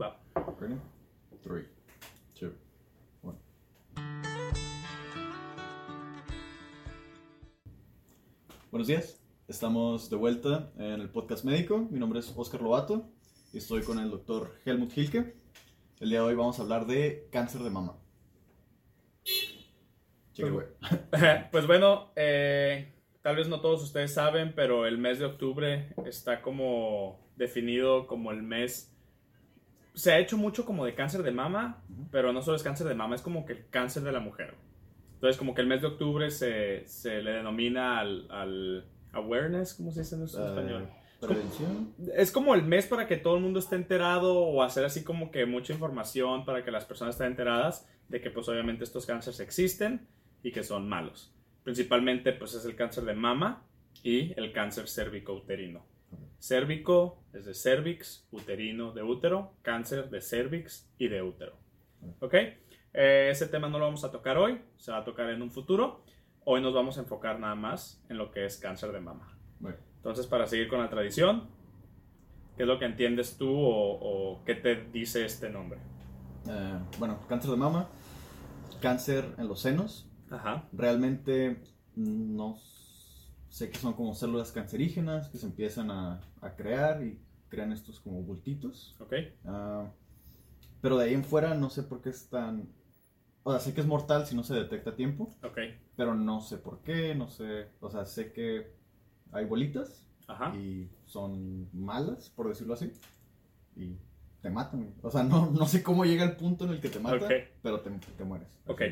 Va. Ready? Three, two, one. Buenos días, estamos de vuelta en el podcast médico. Mi nombre es Oscar Lobato y estoy con el doctor Helmut Hilke. El día de hoy vamos a hablar de cáncer de mama. Güey. pues bueno, eh, tal vez no todos ustedes saben, pero el mes de octubre está como definido como el mes... Se ha hecho mucho como de cáncer de mama, pero no solo es cáncer de mama, es como que el cáncer de la mujer. Entonces como que el mes de octubre se, se le denomina al, al awareness, ¿cómo se dice en español? Eh, Prevención. Es como el mes para que todo el mundo esté enterado o hacer así como que mucha información para que las personas estén enteradas de que pues obviamente estos cánceres existen y que son malos. Principalmente pues es el cáncer de mama y el cáncer cérvico-uterino. Cérvico es de cervix, uterino de útero, cáncer de cervix y de útero. ¿Ok? Eh, ese tema no lo vamos a tocar hoy, se va a tocar en un futuro. Hoy nos vamos a enfocar nada más en lo que es cáncer de mama. Bueno, Entonces, para seguir con la tradición, ¿qué es lo que entiendes tú o, o qué te dice este nombre? eh, bueno, cáncer de mama, cáncer en los senos. Ajá. Realmente no sé que son como células cancerígenas que se empiezan a, a crear y crean estos como bultitos. Ok. Ah, pero de ahí en fuera no sé por qué es tan... O sea, sé que es mortal si no se detecta a tiempo, Ok. pero no sé por qué, no sé... O sea, sé que hay bolitas Ajá. y son malas, por decirlo así, y te matan. O sea, no, no sé cómo llega el punto en el que te mata, Ok. pero te, te mueres. Ok.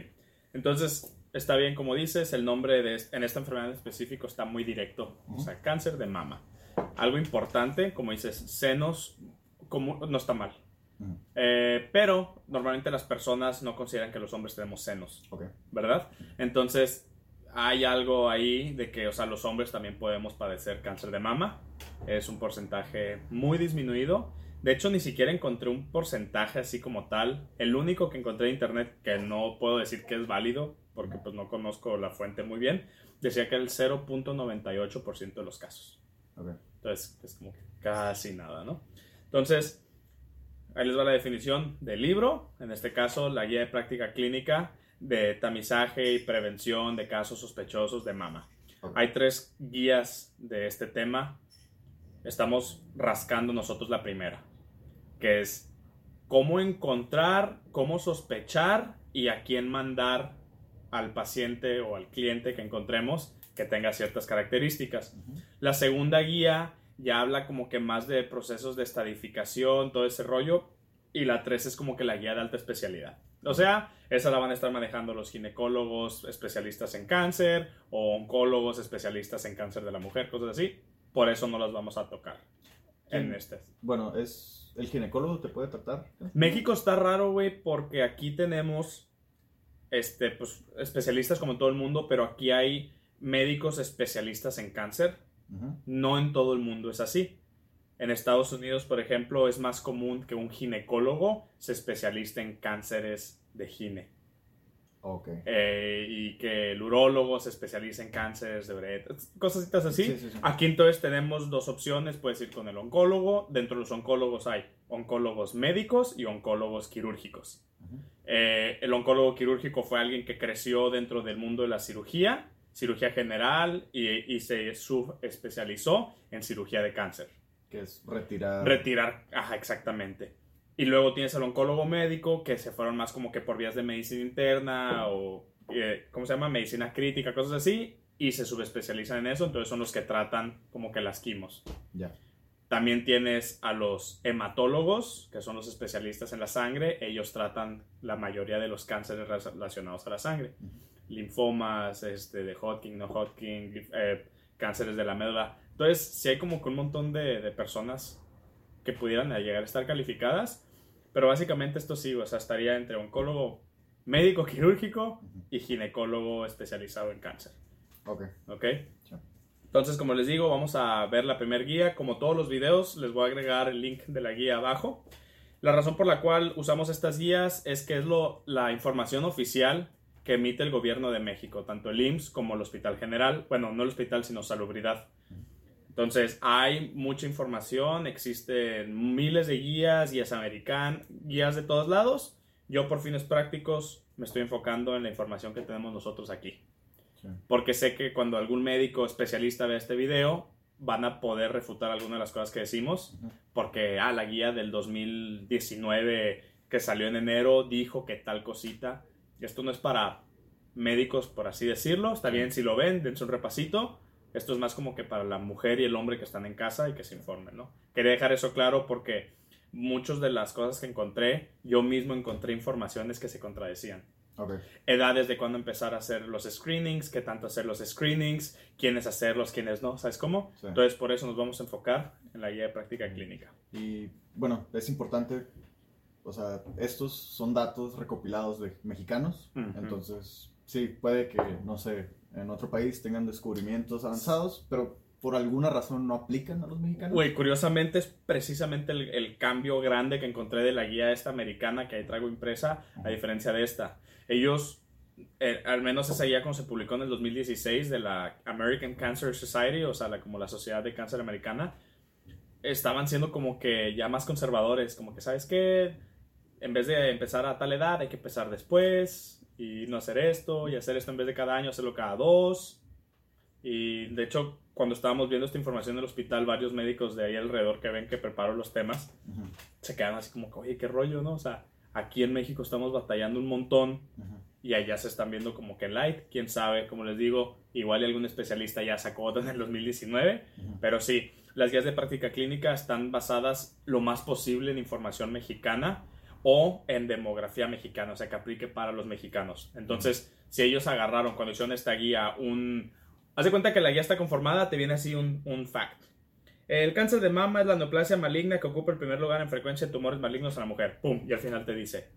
Entonces, está bien, como dices, el nombre de, en esta enfermedad en específico está muy directo. O sea, cáncer de mama. Algo importante, como dices, senos, como, no está mal. Eh, pero normalmente las personas no consideran que los hombres tenemos senos. Ok. ¿verdad? Entonces, hay algo ahí de que, o sea, los hombres también podemos padecer cáncer de mama. Es un porcentaje muy disminuido. De hecho, ni siquiera encontré un porcentaje así como tal. El único que encontré en internet, que no puedo decir que es válido, porque pues no conozco la fuente muy bien, decía que el 0.98% de los casos. Ok. Entonces, es como que casi nada, ¿no? Entonces, ahí les va la definición del libro, en este caso, la guía de práctica clínica de tamizaje y prevención de casos sospechosos de mama. Ok. Hay tres guías de este tema. Estamos rascando nosotros la primera, que es cómo encontrar, cómo sospechar y a quién mandar al paciente o al cliente que encontremos que tenga ciertas características. La segunda guía ya habla como que más de procesos de estadificación, todo ese rollo. Y la tres es como que la guía de alta especialidad. O sea, esa la van a estar manejando los ginecólogos especialistas en cáncer o oncólogos especialistas en cáncer de la mujer, cosas así. Por eso no las vamos a tocar en este. Bueno, es... ¿El ginecólogo te puede tratar? México está raro, güey, porque aquí tenemos este, pues, especialistas como en todo el mundo, pero aquí hay médicos especialistas en cáncer. No en todo el mundo es así. En Estados Unidos, por ejemplo, es más común que un ginecólogo se especialice en cánceres de gine. Ok. Eh, y que el urólogo se especialice en cánceres de uretra, cositas así. Sí, sí, sí. Aquí entonces tenemos dos opciones, puedes ir con el oncólogo, dentro de los oncólogos hay oncólogos médicos y oncólogos quirúrgicos. Eh, el oncólogo quirúrgico fue alguien que creció dentro del mundo de la cirugía, cirugía general, y, y se subespecializó en cirugía de cáncer. Que es retirar... Retirar, ajá, exactamente. Y luego tienes al oncólogo médico, que se fueron más como que por vías de medicina interna o, eh, ¿cómo se llama? Medicina crítica, cosas así, y se subespecializan en eso, entonces son los que tratan como que las quimos. Ya. También tienes a los hematólogos, que son los especialistas en la sangre. Ellos tratan la mayoría de los cánceres relacionados a la sangre. Linfomas, este, de Hodgkin, no Hodgkin, eh, cánceres de la médula. Entonces, sí hay como que un montón de, de personas que pudieran llegar a estar calificadas. Pero básicamente esto sí, o sea, estaría entre oncólogo médico quirúrgico y ginecólogo especializado en cáncer. Ok. ¿Ok? Entonces, como les digo, vamos a ver la primera guía. Como todos los videos, les voy a agregar el link de la guía abajo. La razón por la cual usamos estas guías es que es lo, la información oficial que emite el gobierno de México, tanto el IMSS como el Hospital General. Bueno, no el hospital, sino Salubridad. Entonces, hay mucha información, existen miles de guías, guías americanas, guías de todos lados. Yo, por fines prácticos, me estoy enfocando en la información que tenemos nosotros aquí. Sí. Porque sé que cuando algún médico especialista ve este video, van a poder refutar algunas de las cosas que decimos. Porque, ah, la guía del 2019 que salió en enero dijo que tal cosita. Esto no es para médicos, por así decirlo. Está bien si lo ven, dense un repasito. Esto es más como que para la mujer y el hombre que están en casa y que se informen, ¿no? Quería dejar eso claro porque muchas de las cosas que encontré, yo mismo encontré informaciones que se contradecían. Edades de cuándo empezar a hacer los screenings, qué tanto hacer los screenings, quiénes hacerlos, quiénes no, ¿sabes cómo? Sí. Entonces por eso nos vamos a enfocar en la guía de práctica clínica. Y bueno, es importante, o sea, estos son datos recopilados de mexicanos, entonces sí, puede que, no sé, en otro país tengan descubrimientos avanzados, pero por alguna razón no aplican a los mexicanos. Güey, curiosamente es precisamente el, el cambio grande que encontré de la guía esta americana que ahí traigo impresa, a diferencia de esta. Ellos, eh, al menos esa guía como se publicó en el 2016 de la American Cancer Society, o sea, la, como la Sociedad de Cáncer Americana, estaban siendo como que ya más conservadores, como que, ¿sabes qué? En vez de empezar a tal edad, hay que empezar después y no hacer esto y hacer esto en vez de cada año, hacerlo cada dos. Y de hecho, cuando estábamos viendo esta información del hospital, varios médicos de ahí alrededor que ven que preparo los temas, se quedan así como, oye, qué rollo, ¿no? O sea, aquí en México estamos batallando un montón ujú. y allá se están viendo como que en light, quién sabe, como les digo, igual algún especialista ya sacó otra en el 2019, Ujú. pero sí, las guías de práctica clínica están basadas lo más posible en información mexicana o en demografía mexicana, o sea, que aplique para los mexicanos. Entonces, si ellos agarraron cuando hicieron esta guía un... Haz de cuenta que la guía está conformada, te viene así un, un fact. El cáncer de mama es la neoplasia maligna que ocupa el primer lugar en frecuencia de tumores malignos en la mujer. ¡Pum! Y al final te dice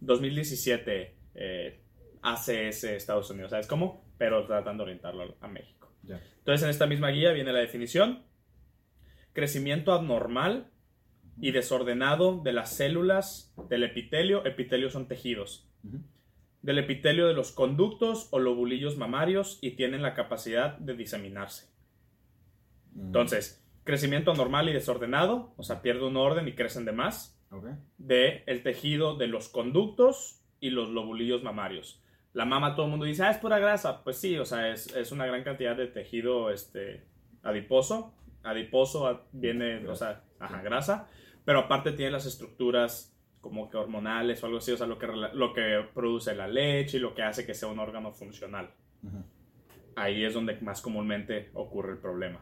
2017 eh, ACS Estados Unidos. ¿Sabes cómo? Pero tratando de orientarlo a México. Entonces en esta misma guía viene la definición. Crecimiento abnormal y desordenado de las células del epitelio. Epitelio son tejidos. Del epitelio de los conductos o lobulillos mamarios y tienen la capacidad de diseminarse. Mm, Entonces, crecimiento anormal y desordenado, o sea, pierde un orden y crecen de más, Ok. de el tejido de los conductos y los lobulillos mamarios. La mama todo el mundo dice, ah, es pura grasa. Pues sí, o sea, es, es una gran cantidad de tejido este, adiposo. Adiposo viene, o sea, ajá, grasa. Pero aparte tiene las estructuras como que hormonales o algo así, o sea, lo que, lo que produce la leche y lo que hace que sea un órgano funcional ahí es donde más comúnmente ocurre el problema.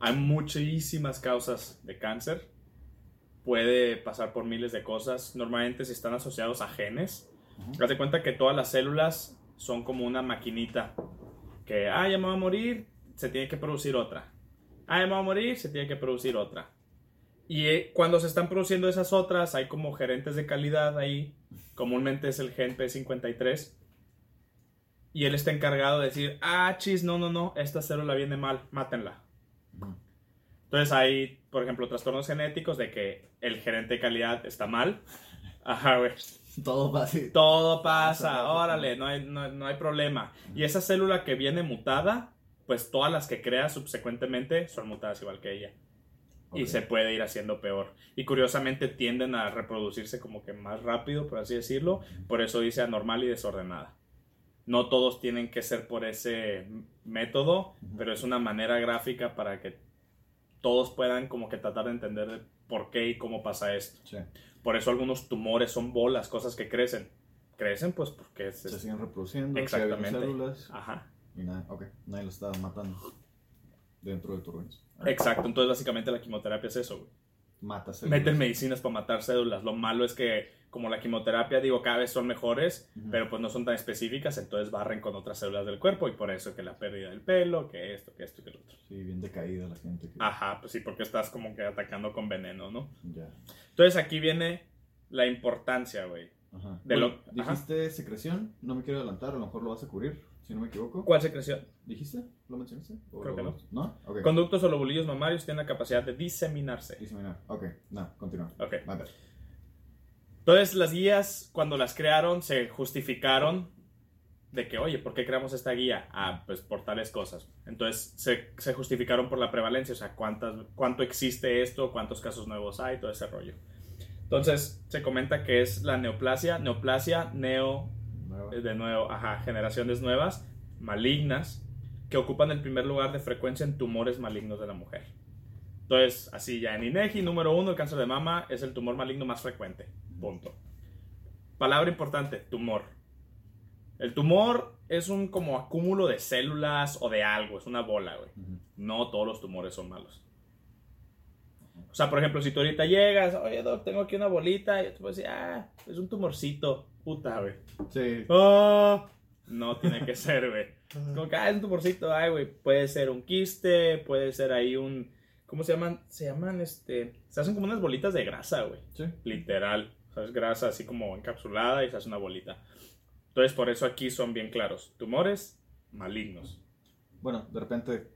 Hay muchísimas causas de cáncer. Puede pasar por miles de cosas. Normalmente si están asociados a genes. Haz de cuenta que todas las células son como una maquinita. Que, ah, ya me va a morir, se tiene que producir otra. Ah, ya me va a morir, se tiene que producir otra. Y eh, cuando se están produciendo esas otras, hay como gerentes de calidad ahí. Comúnmente es el gen P53 y él está encargado de decir, ah, chis, no, no, no, esta célula viene mal, mátenla. Entonces hay, por ejemplo, trastornos genéticos de que el gerente de calidad está mal. Ajá, güey. Todo así. Todo Pasa, pasa, pasa. órale, no hay, no, no hay problema. Y esa célula que viene mutada, pues todas las que crea subsecuentemente son mutadas igual que ella. Y se puede ir haciendo peor. Y curiosamente tienden a reproducirse como que más rápido, por así decirlo. Por eso dice anormal y desordenada. No todos tienen que ser por ese método, pero es una manera gráfica para que todos puedan como que tratar de entender de por qué y cómo pasa esto. Sí. Por eso algunos tumores son bolas, cosas que crecen. Crecen pues porque. Se siguen reproduciendo, Exactamente. habiendo células Ajá. y nada, ok, nadie lo está matando dentro de tu organismo. Exacto, entonces básicamente la quimioterapia es eso, güey. Mata células. Meten medicinas para matar células. Lo malo es que, como la quimioterapia, digo, cada vez son mejores, Ujú. pero pues no son tan específicas, entonces barren con otras células del cuerpo y por eso que la pérdida del pelo, que esto, que esto, que lo otro. Sí, bien decaída la gente. que- Ajá, pues sí, porque estás como que atacando con veneno, ¿no? Ya. Entonces aquí viene la importancia, güey. Ajá. De Bueno, lo- ajá. dijiste secreción, no me quiero adelantar, a lo mejor lo vas a cubrir, si no me equivoco. ¿Cuál secreción? ¿Dijiste? ¿Lo mencionaste? ¿O Creo que no. ¿No? Conductos o lobulillos mamarios tienen la capacidad de diseminarse. Diseminar. Ok, no, continúa. Ok. Ver. Entonces las guías, cuando las crearon, se justificaron de que, oye, ¿por qué creamos esta guía? Ah, pues por tales cosas. Entonces se, se justificaron por la prevalencia, o sea, cuántas, cuánto existe esto, cuántos casos nuevos hay, todo ese rollo. Entonces se comenta que es la neoplasia, neoplasia, neo, Nueva. de nuevo, ajá, generaciones nuevas, malignas, que ocupan el primer lugar de frecuencia en tumores malignos de la mujer. Entonces, así ya en INEGI, número uno, el cáncer de mama es el tumor maligno más frecuente. Punto. Palabra importante, tumor. El tumor es un como acúmulo de células o de algo, es una bola, güey. No todos los tumores son malos. O sea, por ejemplo, si tú ahorita llegas, oye, doc, tengo aquí una bolita, y tú puedes decir, ah, es un tumorcito, puta, güey. Sí. Ah, no tiene que ser, güey. Como que, ah, es un tumorcito, ay, güey. Puede ser un quiste, puede ser ahí un. ¿Cómo se llaman? Se llaman, este. Se hacen como unas bolitas de grasa, güey. Sí. Literal. Sea, es grasa así como encapsulada y se hace una bolita. Entonces, por eso aquí son bien claros: tumores malignos. Bueno, de repente,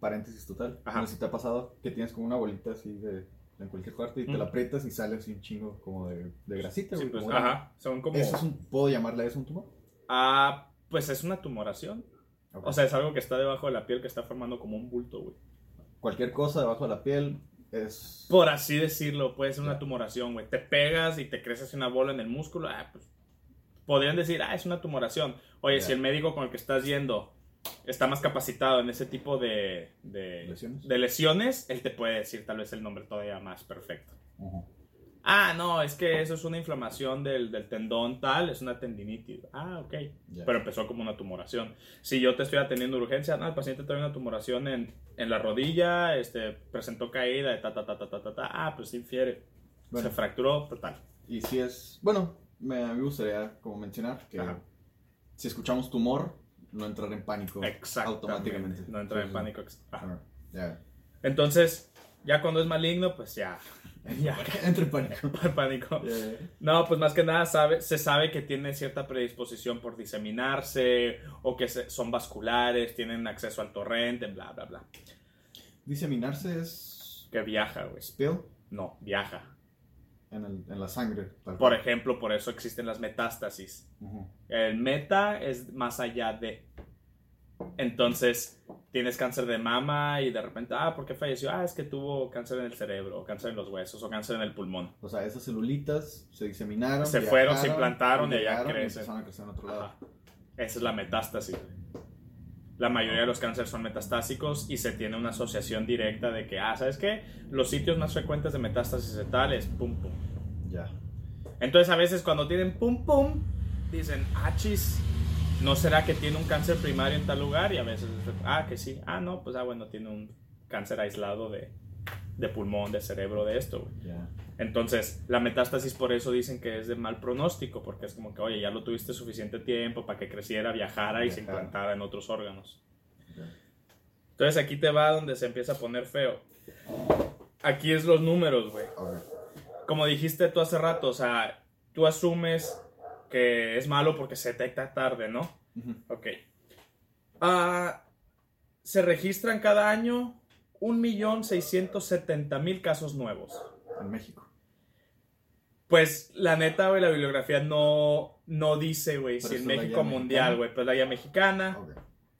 paréntesis total. Ajá. No sé si te ha pasado que tienes como una bolita así de en cualquier parte y te Mm. la aprietas y sale así un chingo como de, de grasita. Sí, pues, como ajá. Son como. ¿Eso es un, ¿Puedo llamarle eso un tumor? Ah, pues es una tumoración. Ok. O sea, es algo que está debajo de la piel que está formando como un bulto, güey. cualquier cosa debajo de la piel es... Por así decirlo, puede ser una tumoración, güey. Te pegas y te crece así una bola en el músculo, ah, pues podrían decir, ah, es una tumoración. Oye, si el médico con el que estás yendo está más capacitado en ese tipo de, de, ¿Lesiones? de lesiones, él te puede decir tal vez el nombre todavía más perfecto. Ujú. Ah, no, es que eso es una inflamación del, del tendón tal, es una tendinitis. Ah, ok. Ya. Pero empezó como una tumoración. Si yo te estoy atendiendo urgencia, no, el paciente trae una tumoración en, en la rodilla, este, presentó caída, ta, ta, ta, ta, ta, ta, ta. Ah, pues infiere. Bueno. Se fracturó, total. Y si es... Bueno, me, me gustaría como mencionar que Ajá. si escuchamos tumor, no entrar en pánico automáticamente. No entra en pánico. Ajá. Ya. Entonces, ya cuando es maligno, pues ya. Ya, Entra en pánico. pánico. No, pues más que nada sabe, se sabe que tiene cierta predisposición por diseminarse o que se- son vasculares, tienen acceso al torrente, bla, bla, bla. Diseminarse es... Que viaja, güey. Spill No, viaja. en, el- en la sangre. tal Por ejemplo, por eso existen las metástasis. El meta es más allá de. Entonces, tienes cáncer de mama y de repente, ah, ¿por qué falleció? Ah, es que tuvo cáncer en el cerebro, o cáncer en los huesos, o cáncer en el pulmón. O sea, esas celulitas se diseminaron. Se fueron, se implantaron y allá crecen. empezaron a crecer en otro lado. Ajá. Esa es la metástasis. La mayoría de los cánceres son metastásicos y se tiene una asociación directa de que, ah, ¿sabes qué? Los sitios más frecuentes de metástasis de tal es pum pum. Ya. Entonces a veces cuando tienen pum pum, dicen, ah, chis, ¿no será que tiene un cáncer primario en tal lugar? Y a veces, ah, que sí. Ah, no, pues ah, bueno, tiene un cáncer aislado de, de pulmón, de cerebro, de esto. güey. Entonces, la metástasis por eso dicen que es de mal pronóstico, porque es como que, oye, ya lo tuviste suficiente tiempo para que creciera, viajara y se implantara en otros órganos. Ya. Entonces aquí te va donde se empieza a poner feo. Aquí es los números, güey. Como dijiste tú hace rato, o sea, tú asumes que es malo porque se detecta tarde, ¿no? Ujú. Ok. Ah, se registran cada año 1.670.000 casos nuevos. En México. Pues la neta, güey, la bibliografía no, no dice, güey, si en México mundial, güey, pues la guía mexicana. Ok.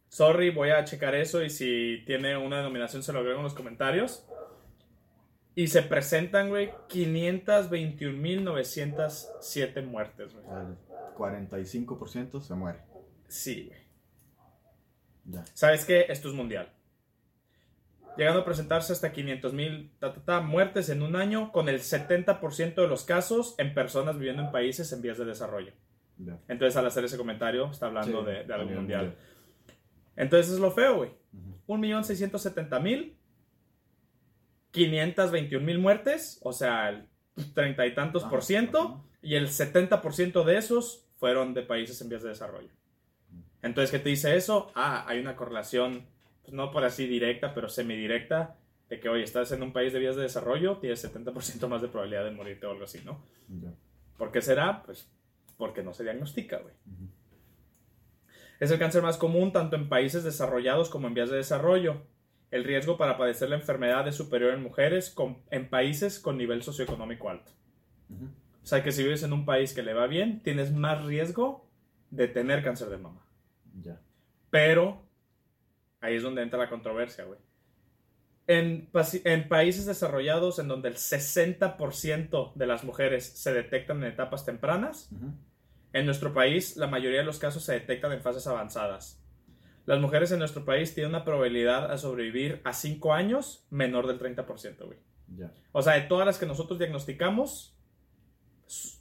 Sorry, voy a checar eso y si tiene una denominación se lo agrego en los comentarios. Y se presentan, güey, 521.907 muertes, güey. El 45% se muere. Sí, güey. Ya. ¿Sabes qué? Esto es mundial. Llegando a presentarse hasta 500.000 ta, ta, ta, muertes en un año, con el 70% de los casos en personas viviendo en países en vías de desarrollo. Ya. Entonces, al hacer ese comentario, está hablando Sí, de, algo mundial. Entonces, es lo feo, güey. 1.670.000, 521.000 muertes, o sea, el treinta y tantos por ciento, ajá. y el 70% de esos fueron de países en vías de desarrollo. Entonces, ¿qué te dice eso? Ah, hay una correlación, pues no por así directa, pero semidirecta, de que, oye, estás en un país de vías de desarrollo, tienes 70% más de probabilidad de morirte o algo así, ¿no? ¿Por qué será? Pues porque no se diagnostica, güey. Es el cáncer más común tanto en países desarrollados como en vías de desarrollo. El riesgo para padecer la enfermedad es superior en mujeres con- en países con nivel socioeconómico alto. Ujú. O sea que si vives en un país que le va bien, tienes más riesgo de tener cáncer de mama. Ya. Pero ahí es donde entra la controversia, güey. En, países desarrollados en donde el 60% de las mujeres se detectan en etapas tempranas, en nuestro país la mayoría de los casos se detectan en fases avanzadas. Las mujeres en nuestro país tienen una probabilidad a sobrevivir a 5 años menor del 30%, güey. Ya. O sea, de todas las que nosotros diagnosticamos,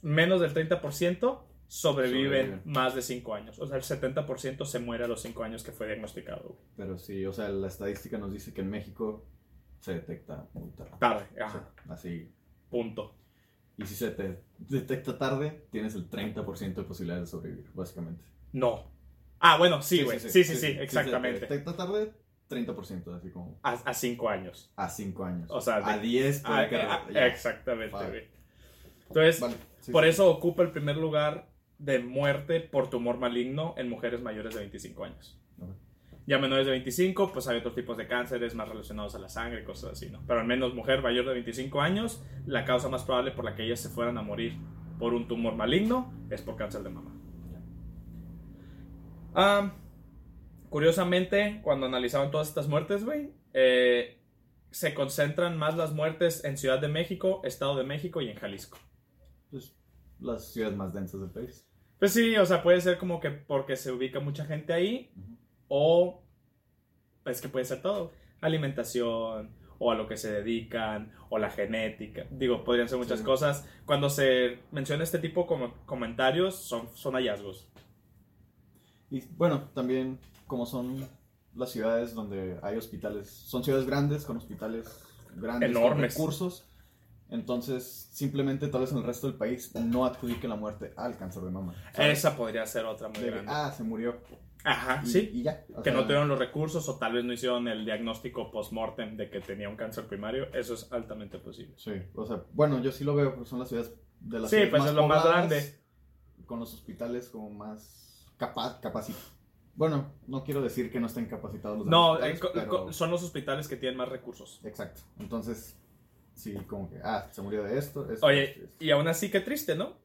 menos del 30% sobreviven, más de 5 años. O sea, el 70% se muere a los 5 años que fue diagnosticado. güey. Pero sí, o sea, la estadística nos dice que en México se detecta muy tarde. Tarde, O sea, ajá, así. punto. Y si se te detecta tarde, tienes el 30% de posibilidades de sobrevivir, básicamente. No. Ah, bueno, sí, güey. Sí sí sí, Si se exactamente. detecta tarde, 30%, así como A 5 años. a 5 años. O sea, a de- 10 puede Ah, que- ya. exactamente, güey. Entonces, Vale, sí, por sí. eso ocupa el primer lugar de muerte por tumor maligno en mujeres mayores de 25 años. Ya menores de 25, pues hay otros tipos de cánceres más relacionados a la sangre, cosas así, ¿no? Pero al menos mujer mayor de 25 años, la causa más probable por la que ellas se fueran a morir por un tumor maligno es por cáncer de mama. Ah, curiosamente, cuando analizaban todas estas muertes, güey, eh, se concentran más las muertes en Ciudad de México, Estado de México y en Jalisco. Pues, las ciudades más densas del país. Pues sí, o sea, puede ser como que porque se ubica mucha gente ahí o es que puede ser todo, alimentación o a lo que se dedican o la genética. Digo, podrían ser muchas Sí. cosas. Cuando se menciona este tipo de comentarios son, son hallazgos. Y bueno, también como son las ciudades donde hay hospitales, son ciudades grandes con hospitales grandes, con Enormes. recursos. Entonces, simplemente tal vez en el resto del país no adjudiquen la muerte al cáncer de mama. ¿sabes? Esa podría ser otra muy De que, grande. ah, se murió. Ajá, Y, sí. y ya. o que sea, no tuvieron los recursos o tal vez no hicieron el diagnóstico post-mortem de que tenía un cáncer primario, eso es altamente posible. Sí, o sea, bueno, yo sí lo veo porque son las ciudades de las Sí, ciudades pues más es lo más grande. Con los hospitales como más capa capacitados. Bueno, no quiero decir que no estén capacitados los No, hospitales, eh, pero- son los hospitales que tienen más recursos. Exacto. Entonces, sí, como que, ah, se murió de esto. esto, Oye, esto, esto. y aún así, qué triste, ¿no?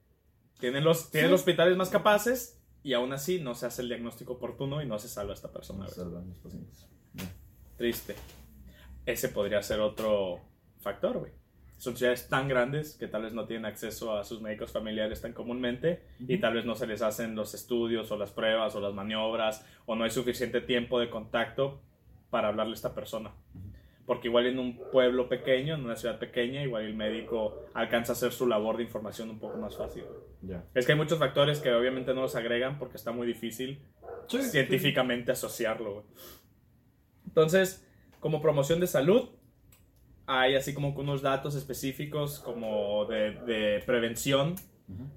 Tienen los, tienen Sí. los hospitales más capaces y aún así no se hace el diagnóstico oportuno y no se salva a esta persona. Salvar a los pacientes. Triste. Ese podría ser otro factor, güey. Son ciudades tan grandes que tal vez no tienen acceso a sus médicos familiares tan comúnmente y Ujú. tal vez no se les hacen los estudios o las pruebas o las maniobras o no hay suficiente tiempo de contacto para hablarle a esta persona. Porque igual en un pueblo pequeño, en una ciudad pequeña, igual el médico alcanza a hacer su labor de información un poco más fácil. Ya. Es que hay muchos factores que obviamente no los agregan porque está muy difícil Sí, científicamente asociarlo. güey. Entonces, como promoción de salud, hay así como que unos datos específicos como de, de prevención.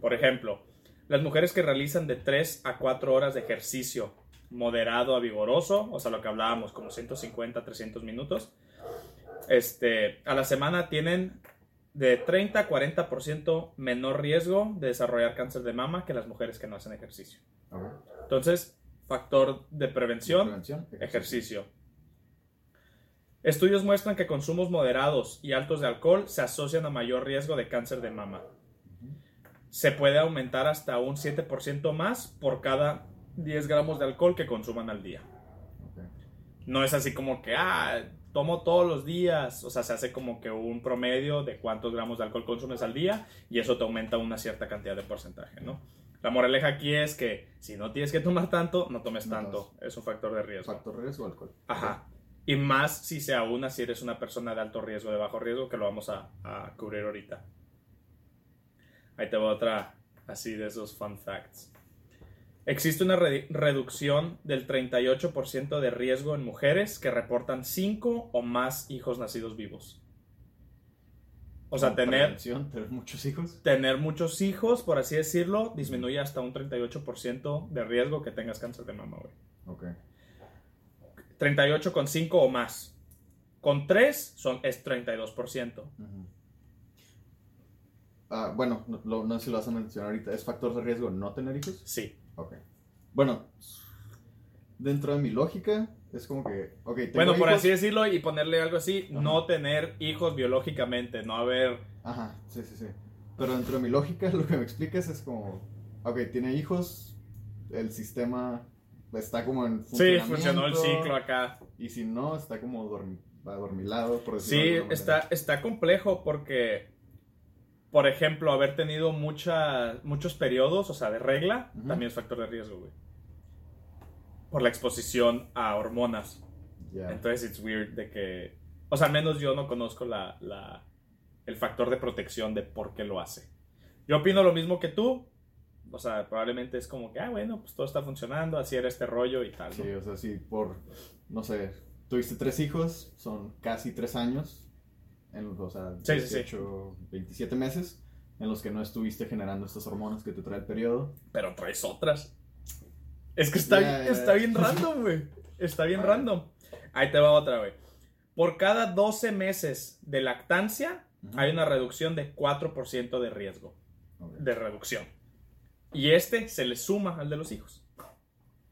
Por ejemplo, las mujeres que realizan de 3 a 4 horas de ejercicio moderado a vigoroso, o sea, lo que hablábamos, como 150 300 minutos, este, a la semana tienen de 30 a 40% menor riesgo de desarrollar cáncer de mama que las mujeres que no hacen ejercicio. Entonces, factor de prevención, Prevención, ejercicio. Estudios muestran que consumos moderados y altos de alcohol se asocian a mayor riesgo de cáncer de mama. Se puede aumentar hasta un 7% más por cada 10 gramos de alcohol que consuman al día. No es así como que, ah, tomo todos los días. O sea, se hace como que un promedio de cuántos gramos de alcohol consumes al día y eso te aumenta una cierta cantidad de porcentaje, ¿no? La moraleja aquí es que si no tienes que tomar tanto, no tomes No tanto. Es un factor de riesgo. Factor riesgo alcohol. Ajá. Y más si se aúna si eres una persona de alto riesgo, de bajo riesgo, que lo vamos a, a cubrir ahorita. Ahí te va otra así de esos fun facts. Existe una re- reducción del 38% de riesgo en mujeres que reportan 5 o más hijos nacidos vivos. O sea, tener, tener muchos hijos. tener muchos hijos, por así decirlo, disminuye hasta un 38% de riesgo que tengas cáncer de mama, güey. Ok. 38 con 5 o más. Con 3 son, es 32%. Ujú. Ah, bueno, no, no sé si lo vas a mencionar ahorita. ¿Es factor de riesgo no tener hijos? Sí. Ok. Bueno, dentro de mi lógica, es como que, ok, tengo Bueno, por hijos- así decirlo y ponerle algo así, Ajá. no tener hijos biológicamente, no haber... Ajá, sí, sí, sí. Pero dentro de mi lógica, lo que me explicas es como, ok, tiene hijos, el sistema está como en Sí, funcionó el ciclo acá. Y si no, está como dorm adormilado, por decirlo Sí, de está, está complejo porque, por ejemplo, haber tenido mucha, muchos periodos, o sea, de regla, también es factor de riesgo, güey. Por la exposición a hormonas. Entonces, it's weird de que, o sea, al menos yo no conozco la, la, el factor de protección de por qué lo hace. Yo opino lo mismo que tú, o sea, probablemente es como que, ah, bueno, pues todo está funcionando, así era este rollo y tal. Sí, o sea, sí, por, no sé, tuviste tres hijos, son casi tres años, en, o sea, 18, 27 meses, en los que no estuviste generando estas hormonas que te trae el periodo. Pero traes otras. Es que está, está bien random, güey. Está bien random. Ahí te va otra, güey. Por cada 12 meses de lactancia, hay una reducción de 4% de riesgo. De reducción. Y este se le suma al de los hijos.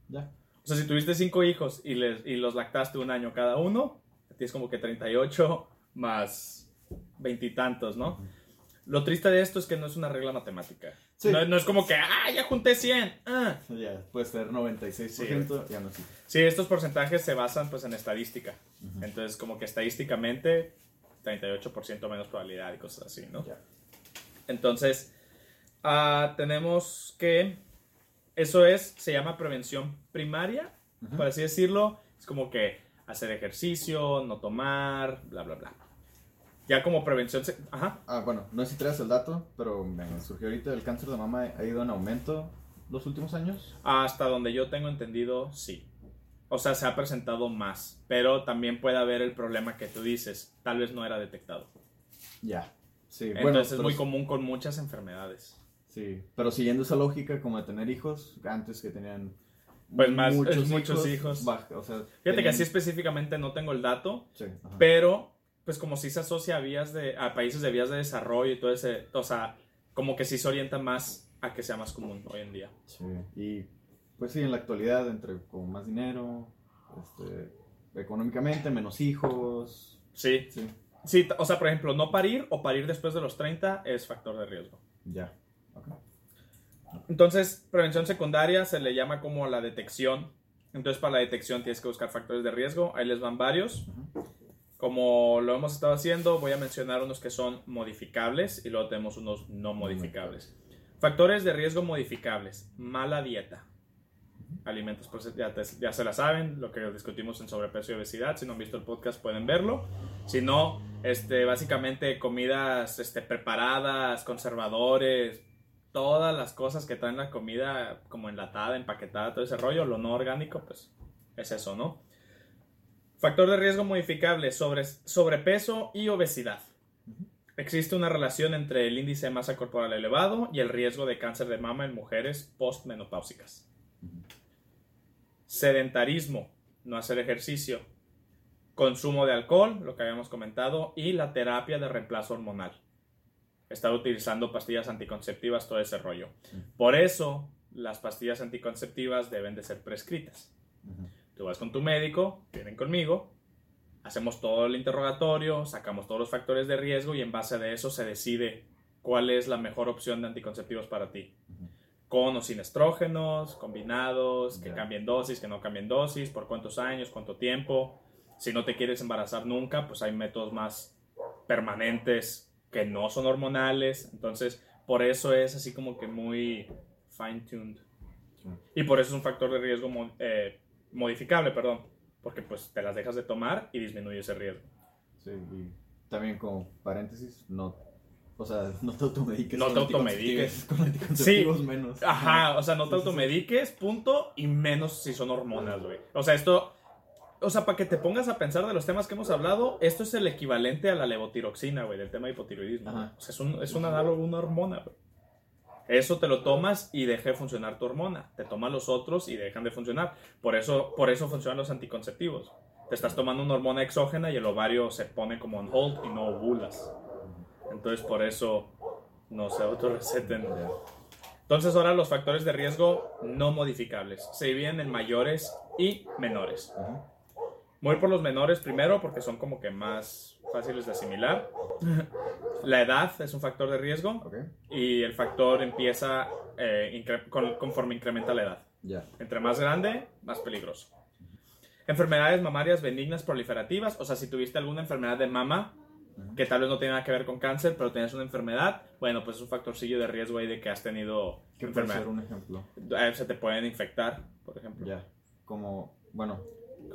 Ya. O sea, si tuviste cinco hijos y, les, y los lactaste un año cada uno, tienes como que 38 más veintitantos, ¿no? Lo triste de esto es que no es una regla matemática. No, es como que, ah, ya junté 100. Ah. Ya, puede ser 96%, ya no sí. Sí, estos porcentajes se basan pues en estadística. Entonces, como que estadísticamente, 38% menos probabilidad y cosas así, ¿no? Entonces, Ah, tenemos que, eso es, se llama prevención primaria, por así decirlo. Es como que hacer ejercicio, no tomar, bla, bla, bla. Ya como prevención... Ajá. Ah, bueno, no sé si traes el dato, pero me surgió ahorita el cáncer de mama ha ido en aumento los últimos años. Hasta donde yo tengo entendido, sí. O sea, se ha presentado más, pero también puede haber el problema que tú dices, tal vez no era detectado. Ya. Sí, Entonces bueno, es muy común con muchas enfermedades. Sí, pero siguiendo esa lógica como de tener hijos, antes que tenían pues más muchos, hijos. Fíjate que así específicamente no tengo el dato, pero pues como si se asocia a vías de a países de vías de desarrollo y todo ese, o sea, como que sí se orienta más a que sea más común hoy en día. Sí, y pues sí, en la actualidad entre con más dinero, este, económicamente menos hijos. Sí. Sí. Sí, o sea, por ejemplo, no parir o parir después de los 30 es factor de riesgo. Ya. Entonces, prevención secundaria se le llama como la detección. Entonces, para la detección tienes que buscar factores de riesgo. Ahí les van varios. Como lo hemos estado haciendo, voy a mencionar unos que son modificables y luego tenemos unos no modificables. Factores de riesgo modificables. Mala dieta. Alimentos, pues ya, ya, se la saben, lo que discutimos en sobrepeso y obesidad. Si no han visto el podcast pueden verlo. Si no, este, básicamente comidas este, preparadas, conservadores, todas las cosas que traen la comida como enlatada, empaquetada, todo ese rollo, lo no orgánico, pues es eso, ¿no? Factor de riesgo modificable, sobre, sobrepeso y obesidad. Existe una relación entre el índice de masa corporal elevado y el riesgo de cáncer de mama en mujeres postmenopáusicas. Sedentarismo, no hacer ejercicio. Consumo de alcohol, lo que habíamos comentado, y la terapia de reemplazo hormonal estar utilizando pastillas anticonceptivas, todo ese rollo. Por eso, las pastillas anticonceptivas deben de ser prescritas. Tú vas con tu médico, vienen conmigo, hacemos todo el interrogatorio, sacamos todos los factores de riesgo y en base de eso se decide cuál es la mejor opción de anticonceptivos para ti. Con o sin estrógenos, combinados, que cambien dosis, que no cambien dosis, por cuántos años, cuánto tiempo. Si no te quieres embarazar nunca, pues hay métodos más permanentes que no son hormonales. Entonces, por eso es así como que muy fine-tuned. Y por eso es un factor de riesgo eh, modificable, perdón. Porque pues te las dejas de tomar y disminuye ese riesgo. Sí, y también como paréntesis, no o sea, no te automediques. No te automediques. Con anticonceptivos sí. menos. Ajá, o sea, no te automediques, punto, y menos si son hormonas, güey. O sea, esto o sea, para que te pongas a pensar de los temas que hemos hablado, esto es el equivalente a la levotiroxina, güey, del tema de hipotiroidismo. O sea, es un, es un análogo, una hormona, güey. Eso te lo tomas y deja de funcionar tu hormona. Te toman los otros y dejan de funcionar. Por eso, por eso funcionan los anticonceptivos. Te estás tomando una hormona exógena y el ovario se pone como on hold y no ovulas. Entonces, por eso no se autorreceten. Entonces, ahora los factores de riesgo no modificables se dividen en mayores y menores. Voy por los menores primero porque son como que más fáciles de asimilar. La edad es un factor de riesgo y el factor empieza eh, conforme incrementa la edad. Ya. Entre más grande, más peligroso. Enfermedades mamarias benignas proliferativas, o sea, si tuviste alguna enfermedad de mama que tal vez no tiene nada que ver con cáncer, pero tienes una enfermedad, bueno, pues es un factorcillo de riesgo ahí de que has tenido ¿Qué puede enfermedad. ser un ejemplo? Eh, Se te pueden infectar, por ejemplo. Ya. Como, bueno,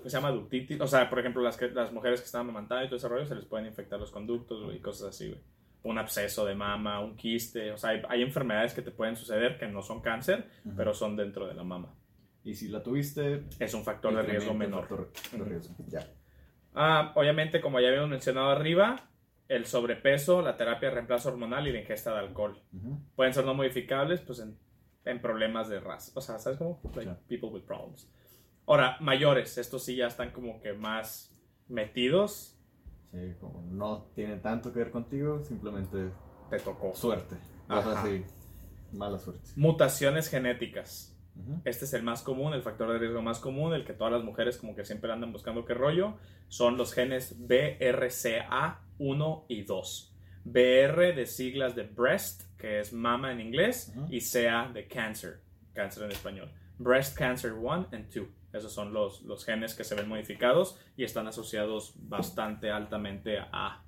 Se llama ductitis, o sea, por ejemplo, las, que, las mujeres que están amamantando y todo ese rollo, se les pueden infectar los conductos y cosas así, güey. Un absceso de mama, un quiste, o sea, hay, hay enfermedades que te pueden suceder que no son cáncer, Ujú. pero son dentro de la mama. y si la tuviste, Es un factor de riesgo menor. factor de riesgo. Ya. Ah, obviamente, como ya habíamos mencionado arriba, el sobrepeso, la terapia de reemplazo hormonal y la ingesta de alcohol. Ujú. Pueden ser no modificables, pues en, en problemas de raza. O sea, ¿sabes cómo? Like, Sí. people with problems. Ahora, mayores, estos sí ya están como que más metidos. Sí, como no tiene tanto que ver contigo, simplemente Te tocó. suerte. Ajá. sí, mala suerte. Mutaciones genéticas. Este es el más común, el factor de riesgo más común, el que todas las mujeres como que siempre andan buscando qué rollo. Son los genes BRCA1 y 2. BR de siglas de breast, que es mama en inglés, Ujú. y CA de cancer, cáncer en español. Breast cancer 1 and 2. Esos son los, los genes que se ven modificados y están asociados bastante altamente a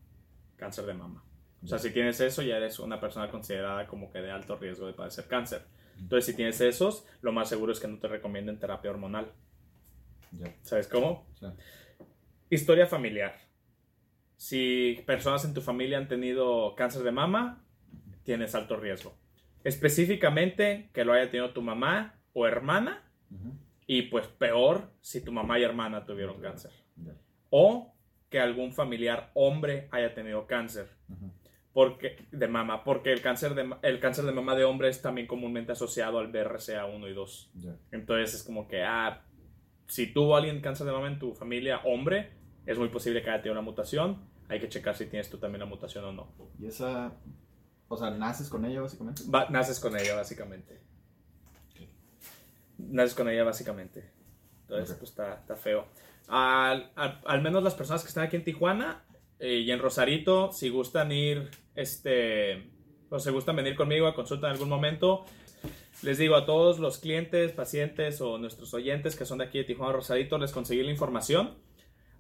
cáncer de mama. O sea, si tienes eso, ya eres una persona considerada como que de alto riesgo de padecer cáncer. Entonces, si tienes esos, lo más seguro es que no te recomienden terapia hormonal. ¿Sabes cómo? Historia familiar. Si personas en tu familia han tenido cáncer de mama, tienes alto riesgo. Específicamente que lo haya tenido tu mamá o hermana. Y pues peor si tu mamá y hermana tuvieron cáncer. O que algún familiar hombre haya tenido cáncer porque, de mama, porque el cáncer de, el cáncer de mama de hombre es también comúnmente asociado al BRCA1 y 2. Ya. Entonces es como que, ah, si tuvo alguien cáncer de mama en tu familia, hombre, es muy posible que haya tenido una mutación. Hay que checar si tienes tú también la mutación o no. Y esa, o sea, naces con ella básicamente. Va- naces con ella, básicamente. Naces con ella, básicamente. Entonces, Ok. pues está, está feo. Al, al- al menos las personas que están aquí en Tijuana eh, y en Rosarito, si gustan ir, este, o si gustan venir conmigo a consulta en algún momento, les digo a todos los clientes, pacientes o nuestros oyentes que son de aquí de Tijuana Rosarito, les conseguí la información.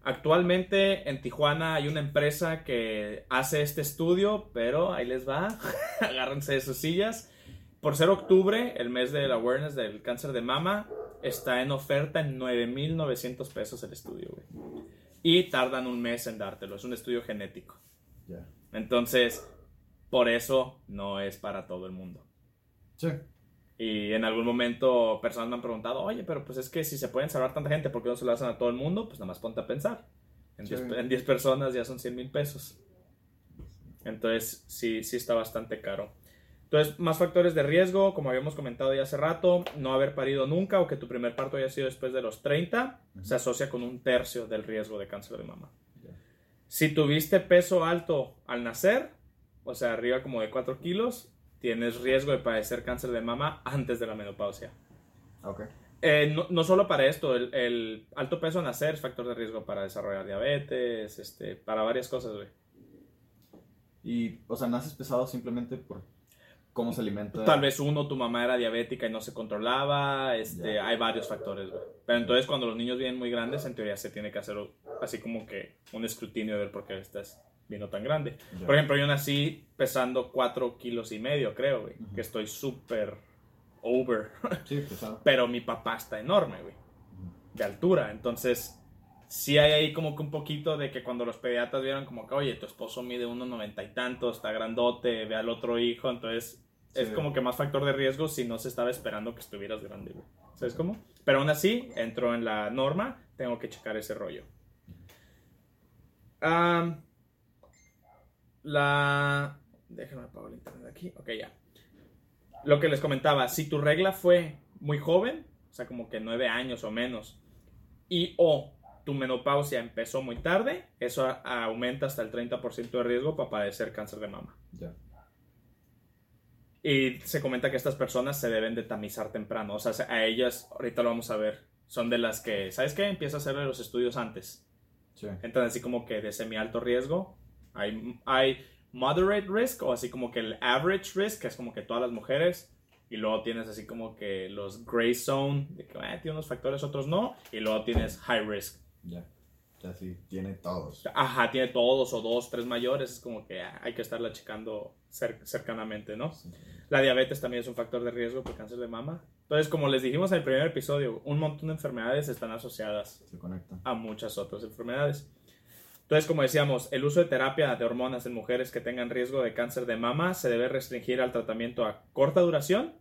Actualmente en Tijuana hay una empresa que hace este estudio, pero ahí les va, agárrense de sus sillas. Por ser octubre, el mes del awareness del cáncer de mama, está en oferta en 9.900 pesos el estudio, güey. Y tardan un mes en dártelo, es un estudio genético. Ya. Entonces, por eso no es para todo el mundo. Sí. Y en algún momento personas me han preguntado, oye, pero pues es que si se pueden salvar tanta gente, ¿por qué no se lo hacen a todo el mundo? Pues nada más ponte a pensar. En Sí. 10 en 10 personas ya son 100 mil pesos. Entonces, sí, sí está bastante caro. Entonces, más factores de riesgo, como habíamos comentado ya hace rato, no haber parido nunca o que tu primer parto haya sido después de los 30, se asocia con un tercio del riesgo de cáncer de mama. Ya. Si tuviste peso alto al nacer, o sea, arriba como de 4 kilos, tienes riesgo de padecer cáncer de mama antes de la menopausia. Ok. Eh, no, no solo para esto, el, el alto peso al nacer es factor de riesgo para desarrollar diabetes, este, para varias cosas, güey. Y, o sea, naces pesado simplemente por cómo se alimenta. Tal vez uno, tu mamá era diabética y no se controlaba, este, Ya. hay varios factores, güey. Pero entonces cuando los niños vienen muy grandes, en teoría se tiene que hacer así como que un escrutinio de ver por qué estás viendo tan grande. Ya. Por ejemplo, yo nací pesando 4 kilos y medio, creo, güey. Que estoy súper over. Sí, pesado. Pero mi papá está enorme, güey. De altura. Entonces, sí hay ahí como que un poquito de que cuando los pediatras vieron como que, oye, tu esposo mide 1,90 y tanto, está grandote, ve al otro hijo. Entonces, es como que más factor de riesgo si no se estaba esperando que estuvieras grande, güey. ¿Sabes cómo? Pero aún así, entro en la norma, tengo que checar ese rollo. Am, la... Déjenme apagar el internet aquí. Ok, ya. Lo que les comentaba, si tu regla fue muy joven, o sea, como que 9 años o menos, y o tu menopausia empezó muy tarde, eso aumenta hasta el 30% de riesgo para padecer cáncer de mama. Ya. Y se comenta que estas personas se deben de tamizar temprano. O sea, se- a ellas, ahorita lo vamos a ver, son de las que, ¿sabes qué? Empieza a hacerle los estudios antes. Sí. Entran así como que de semi alto riesgo. Hay, hay moderate risk o así como que el average risk, que es como que todas las mujeres. Y luego tienes así como que los gray zone, de que eh, tiene unos factores, otros no. Y luego tienes high risk. Ya. Ya sí, tiene todos. Ajá, tiene todos o dos, tres mayores. Es como que ah, hay que estarla checando cercanamente, ¿no? La diabetes también es un factor de riesgo por cáncer de mama. Entonces, como les dijimos en el primer episodio, un montón de enfermedades están asociadas a muchas otras enfermedades. Entonces, como decíamos, el uso de terapia de hormonas en mujeres que tengan riesgo de cáncer de mama se debe restringir al tratamiento a corta duración,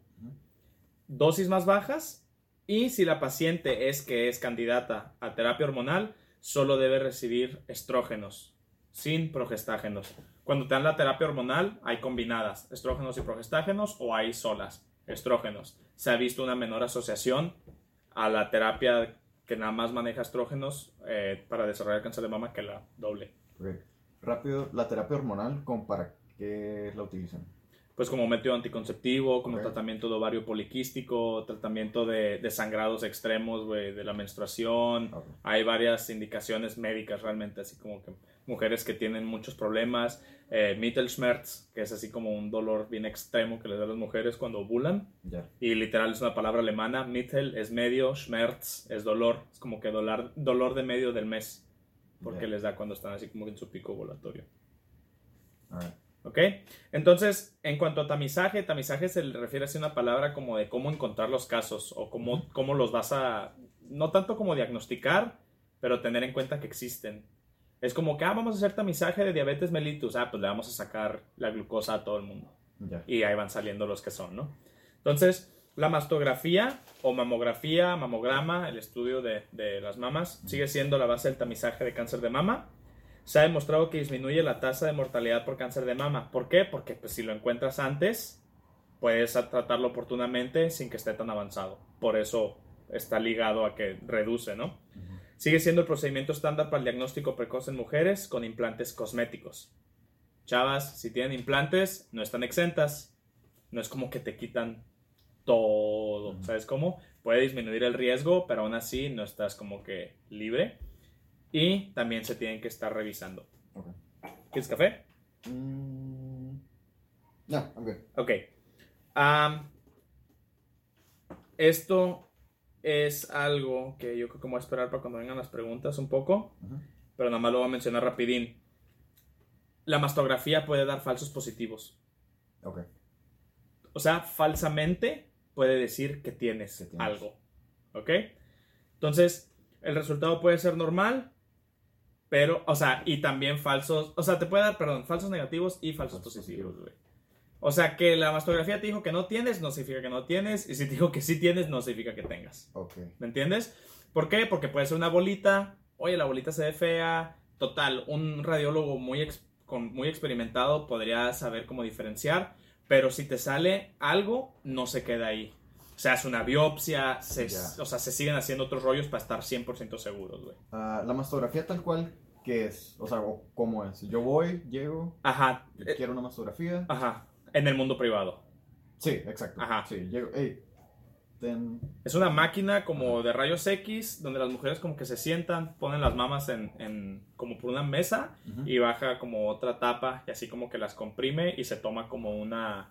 dosis más bajas y si la paciente es que es candidata a terapia hormonal, solo debe recibir estrógenos, sin progestágenos. Cuando te dan la terapia hormonal, hay combinadas, estrógenos y progestágenos o hay solas, estrógenos. Se ha visto una menor asociación a la terapia que nada más maneja estrógenos eh, para desarrollar cáncer de mama que la doble. Rápido, la terapia hormonal, ¿para qué la utilizan? Pues como método anticonceptivo, como tratamiento de ovario poliquístico, tratamiento de, de sangrados extremos, de la menstruación. Hay varias indicaciones médicas realmente, así como que mujeres que tienen muchos problemas, eh, Mittelschmerz, que es así como un dolor bien extremo que les da a las mujeres cuando ovulan. Y literal es una palabra alemana. Mittel es medio, Schmerz es dolor. Es como que dolor, dolor de medio del mes. Porque les da cuando están así como en su pico ovulatorio. ¿Ok? Entonces, en cuanto a tamizaje, tamizaje se le refiere a una palabra como de cómo encontrar los casos o cómo, cómo los vas a, no tanto como diagnosticar, pero tener en cuenta que existen. Es como que, ah, vamos a hacer tamizaje de diabetes mellitus. Ah, pues le vamos a sacar la glucosa a todo el mundo. Y ahí van saliendo los que son, ¿no? Entonces, la mastografía o mamografía, mamograma, el estudio de, de las mamas, sigue siendo la base del tamizaje de cáncer de mama. Se ha demostrado que disminuye la tasa de mortalidad por cáncer de mama. ¿Por qué? Porque pues, si lo encuentras antes, puedes tratarlo oportunamente sin que esté tan avanzado. Por eso está ligado a que reduce, ¿no? Sigue siendo el procedimiento estándar para el diagnóstico precoz en mujeres con implantes cosméticos. Chavas, si tienen implantes, no están exentas. No es como que te quitan todo. ¿Sabes cómo? Puede disminuir el riesgo, pero aún así no estás como que libre. Y también se tienen que estar revisando. ¿Quieres café? Mm, no, ok. Ok. esto es algo que yo creo que voy a esperar para cuando vengan las preguntas un poco, pero nada más lo voy a mencionar rapidín. La mastografía puede dar falsos positivos. Ok. O sea, falsamente puede decir que tienes, algo. ¿Ok? Entonces, el resultado puede ser normal, pero, o sea, y también falsos, o sea, te puede dar, perdón, falsos negativos y falsos, positivos, güey. O sea, que la mastografía te dijo que no tienes, no significa que no tienes. Y si te dijo que sí tienes, no significa que tengas. ¿Me entiendes? ¿Por qué? Porque puede ser una bolita. Oye, la bolita se ve fea. Total, un radiólogo muy, con, muy experimentado podría saber cómo diferenciar. Pero si te sale algo, no se queda ahí. O sea, es una biopsia, o sea, se siguen haciendo otros rollos para estar 100% seguros, güey. Ah, la mastografía tal cual, ¿qué es? O sea, ¿cómo es? Yo voy, llego, Ajá. quiero una mastografía. Ajá en el mundo privado. Sí, exacto. Ajá. Sí, llego, Es una máquina como de rayos X donde las mujeres como que se sientan, ponen las mamas en, como por una mesa y baja como otra tapa y así como que las comprime y se toma como una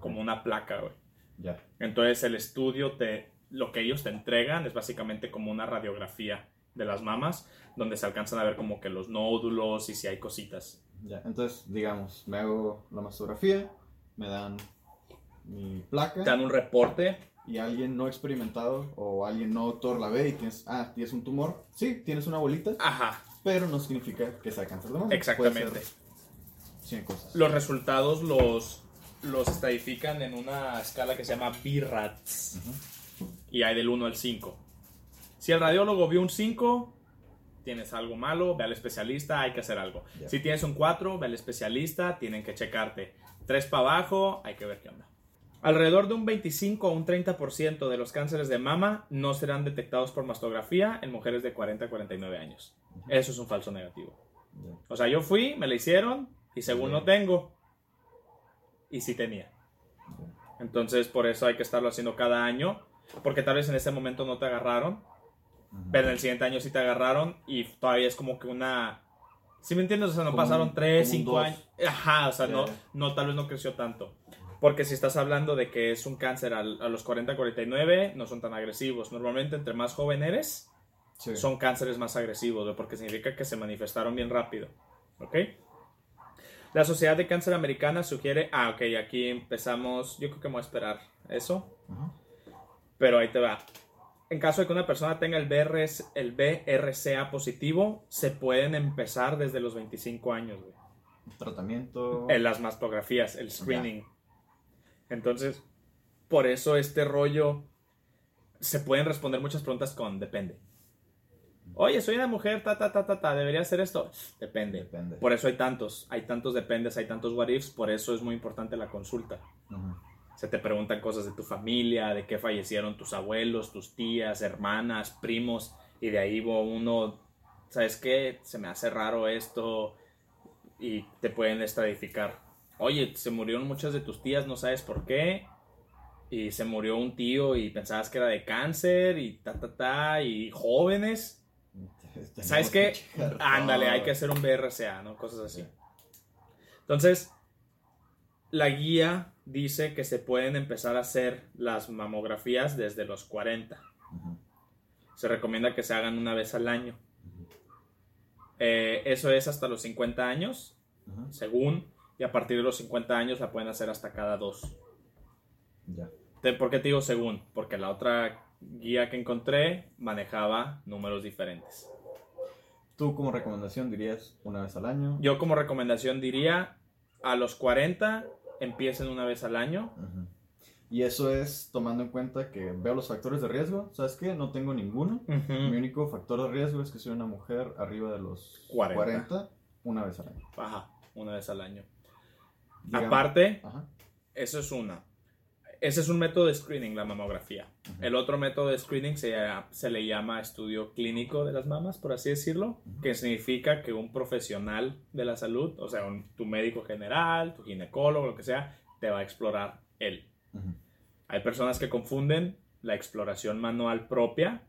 como una placa, güey. Ya. Entonces el estudio te lo que ellos te entregan es básicamente como una radiografía de las mamas donde se alcanzan a ver como que los nódulos y si hay cositas. Ya, entonces digamos, me hago la mastografía, me dan mi placa. Te dan un reporte. Y alguien no experimentado o alguien no doctor la ve y tienes, ah, tienes un tumor. Sí, tienes una bolita. Ajá. Pero no significa que sea cáncer de mama. Exactamente. cosas. Los resultados los, los estadifican en una escala que se llama BRATS. Y hay del 1 al 5. Si el radiólogo vio un 5, tienes algo malo, ve al especialista, hay que hacer algo. Si tienes un 4, ve al especialista, tienen que checarte. 3 para abajo, hay que ver qué onda. Alrededor de un 25 o un 30% de los cánceres de mama no serán detectados por mastografía en mujeres de 40 a 49 años. Eso es un falso negativo. O sea, yo fui, me la hicieron y según no tengo. Y sí tenía. Entonces, por eso hay que estarlo haciendo cada año. Porque tal vez en ese momento no te agarraron. Pero en el siguiente año sí te agarraron. Y todavía es como que una ¿Sí me entiendes? O sea, no pasaron 3, 5 años. Ajá, o sea, no, no, tal vez no creció tanto. Porque si estás hablando de que es un cáncer a, los 40-49, no son tan agresivos. Normalmente, entre más joven eres, son cánceres más agresivos, porque significa que se manifestaron bien rápido. ¿Ok? La Sociedad de Cáncer Americana sugiere. Ah, ok, aquí empezamos. Yo creo que vamos a esperar eso. Pero ahí te va. En caso de que una persona tenga el, BRS, el BRCA positivo, se pueden empezar desde los 25 años, güey. Tratamiento. En las mastografías, el screening. Entonces, por eso este rollo se pueden responder muchas preguntas con depende. Oye, soy una mujer, ta, ta, ta, ta, ta, ¿debería hacer esto? Depende. depende. Por eso hay tantos, hay tantos dependes, hay tantos what ifs, por eso es muy importante la consulta. Se te preguntan cosas de tu familia, de qué fallecieron tus abuelos, tus tías, hermanas, primos, y de ahí uno, ¿sabes qué? Se me hace raro esto, y te pueden estratificar. Oye, se murieron muchas de tus tías, no sabes por qué. Y se murió un tío y pensabas que era de cáncer y ta, ta, ta, y jóvenes. ¿Sabes qué? Ándale, hay que hacer un BRCA, ¿no? Cosas así. Entonces, la guía dice que se pueden empezar a hacer las mamografías desde los 40. Se recomienda que se hagan una vez al año. Eh, eso es hasta los 50 años, según, y a partir de los 50 años la pueden hacer hasta cada dos. Ya. ¿Por qué te digo según? Porque la otra guía que encontré manejaba números diferentes. ¿Tú como recomendación dirías una vez al año? Yo como recomendación diría a los 40 empiecen una vez al año. Y eso es tomando en cuenta que veo los factores de riesgo. ¿Sabes qué? No tengo ninguno. Mi único factor de riesgo es que soy una mujer arriba de los 40, una vez al año. Ajá, una vez al año. Aparte, eso es una. Ese es un método de screening, la mamografía. El otro método de screening se, se, le llama estudio clínico de las mamas, por así decirlo, que significa que un profesional de la salud, o sea, tu médico general, tu ginecólogo, lo que sea, te va a explorar él. Hay personas que confunden la exploración manual propia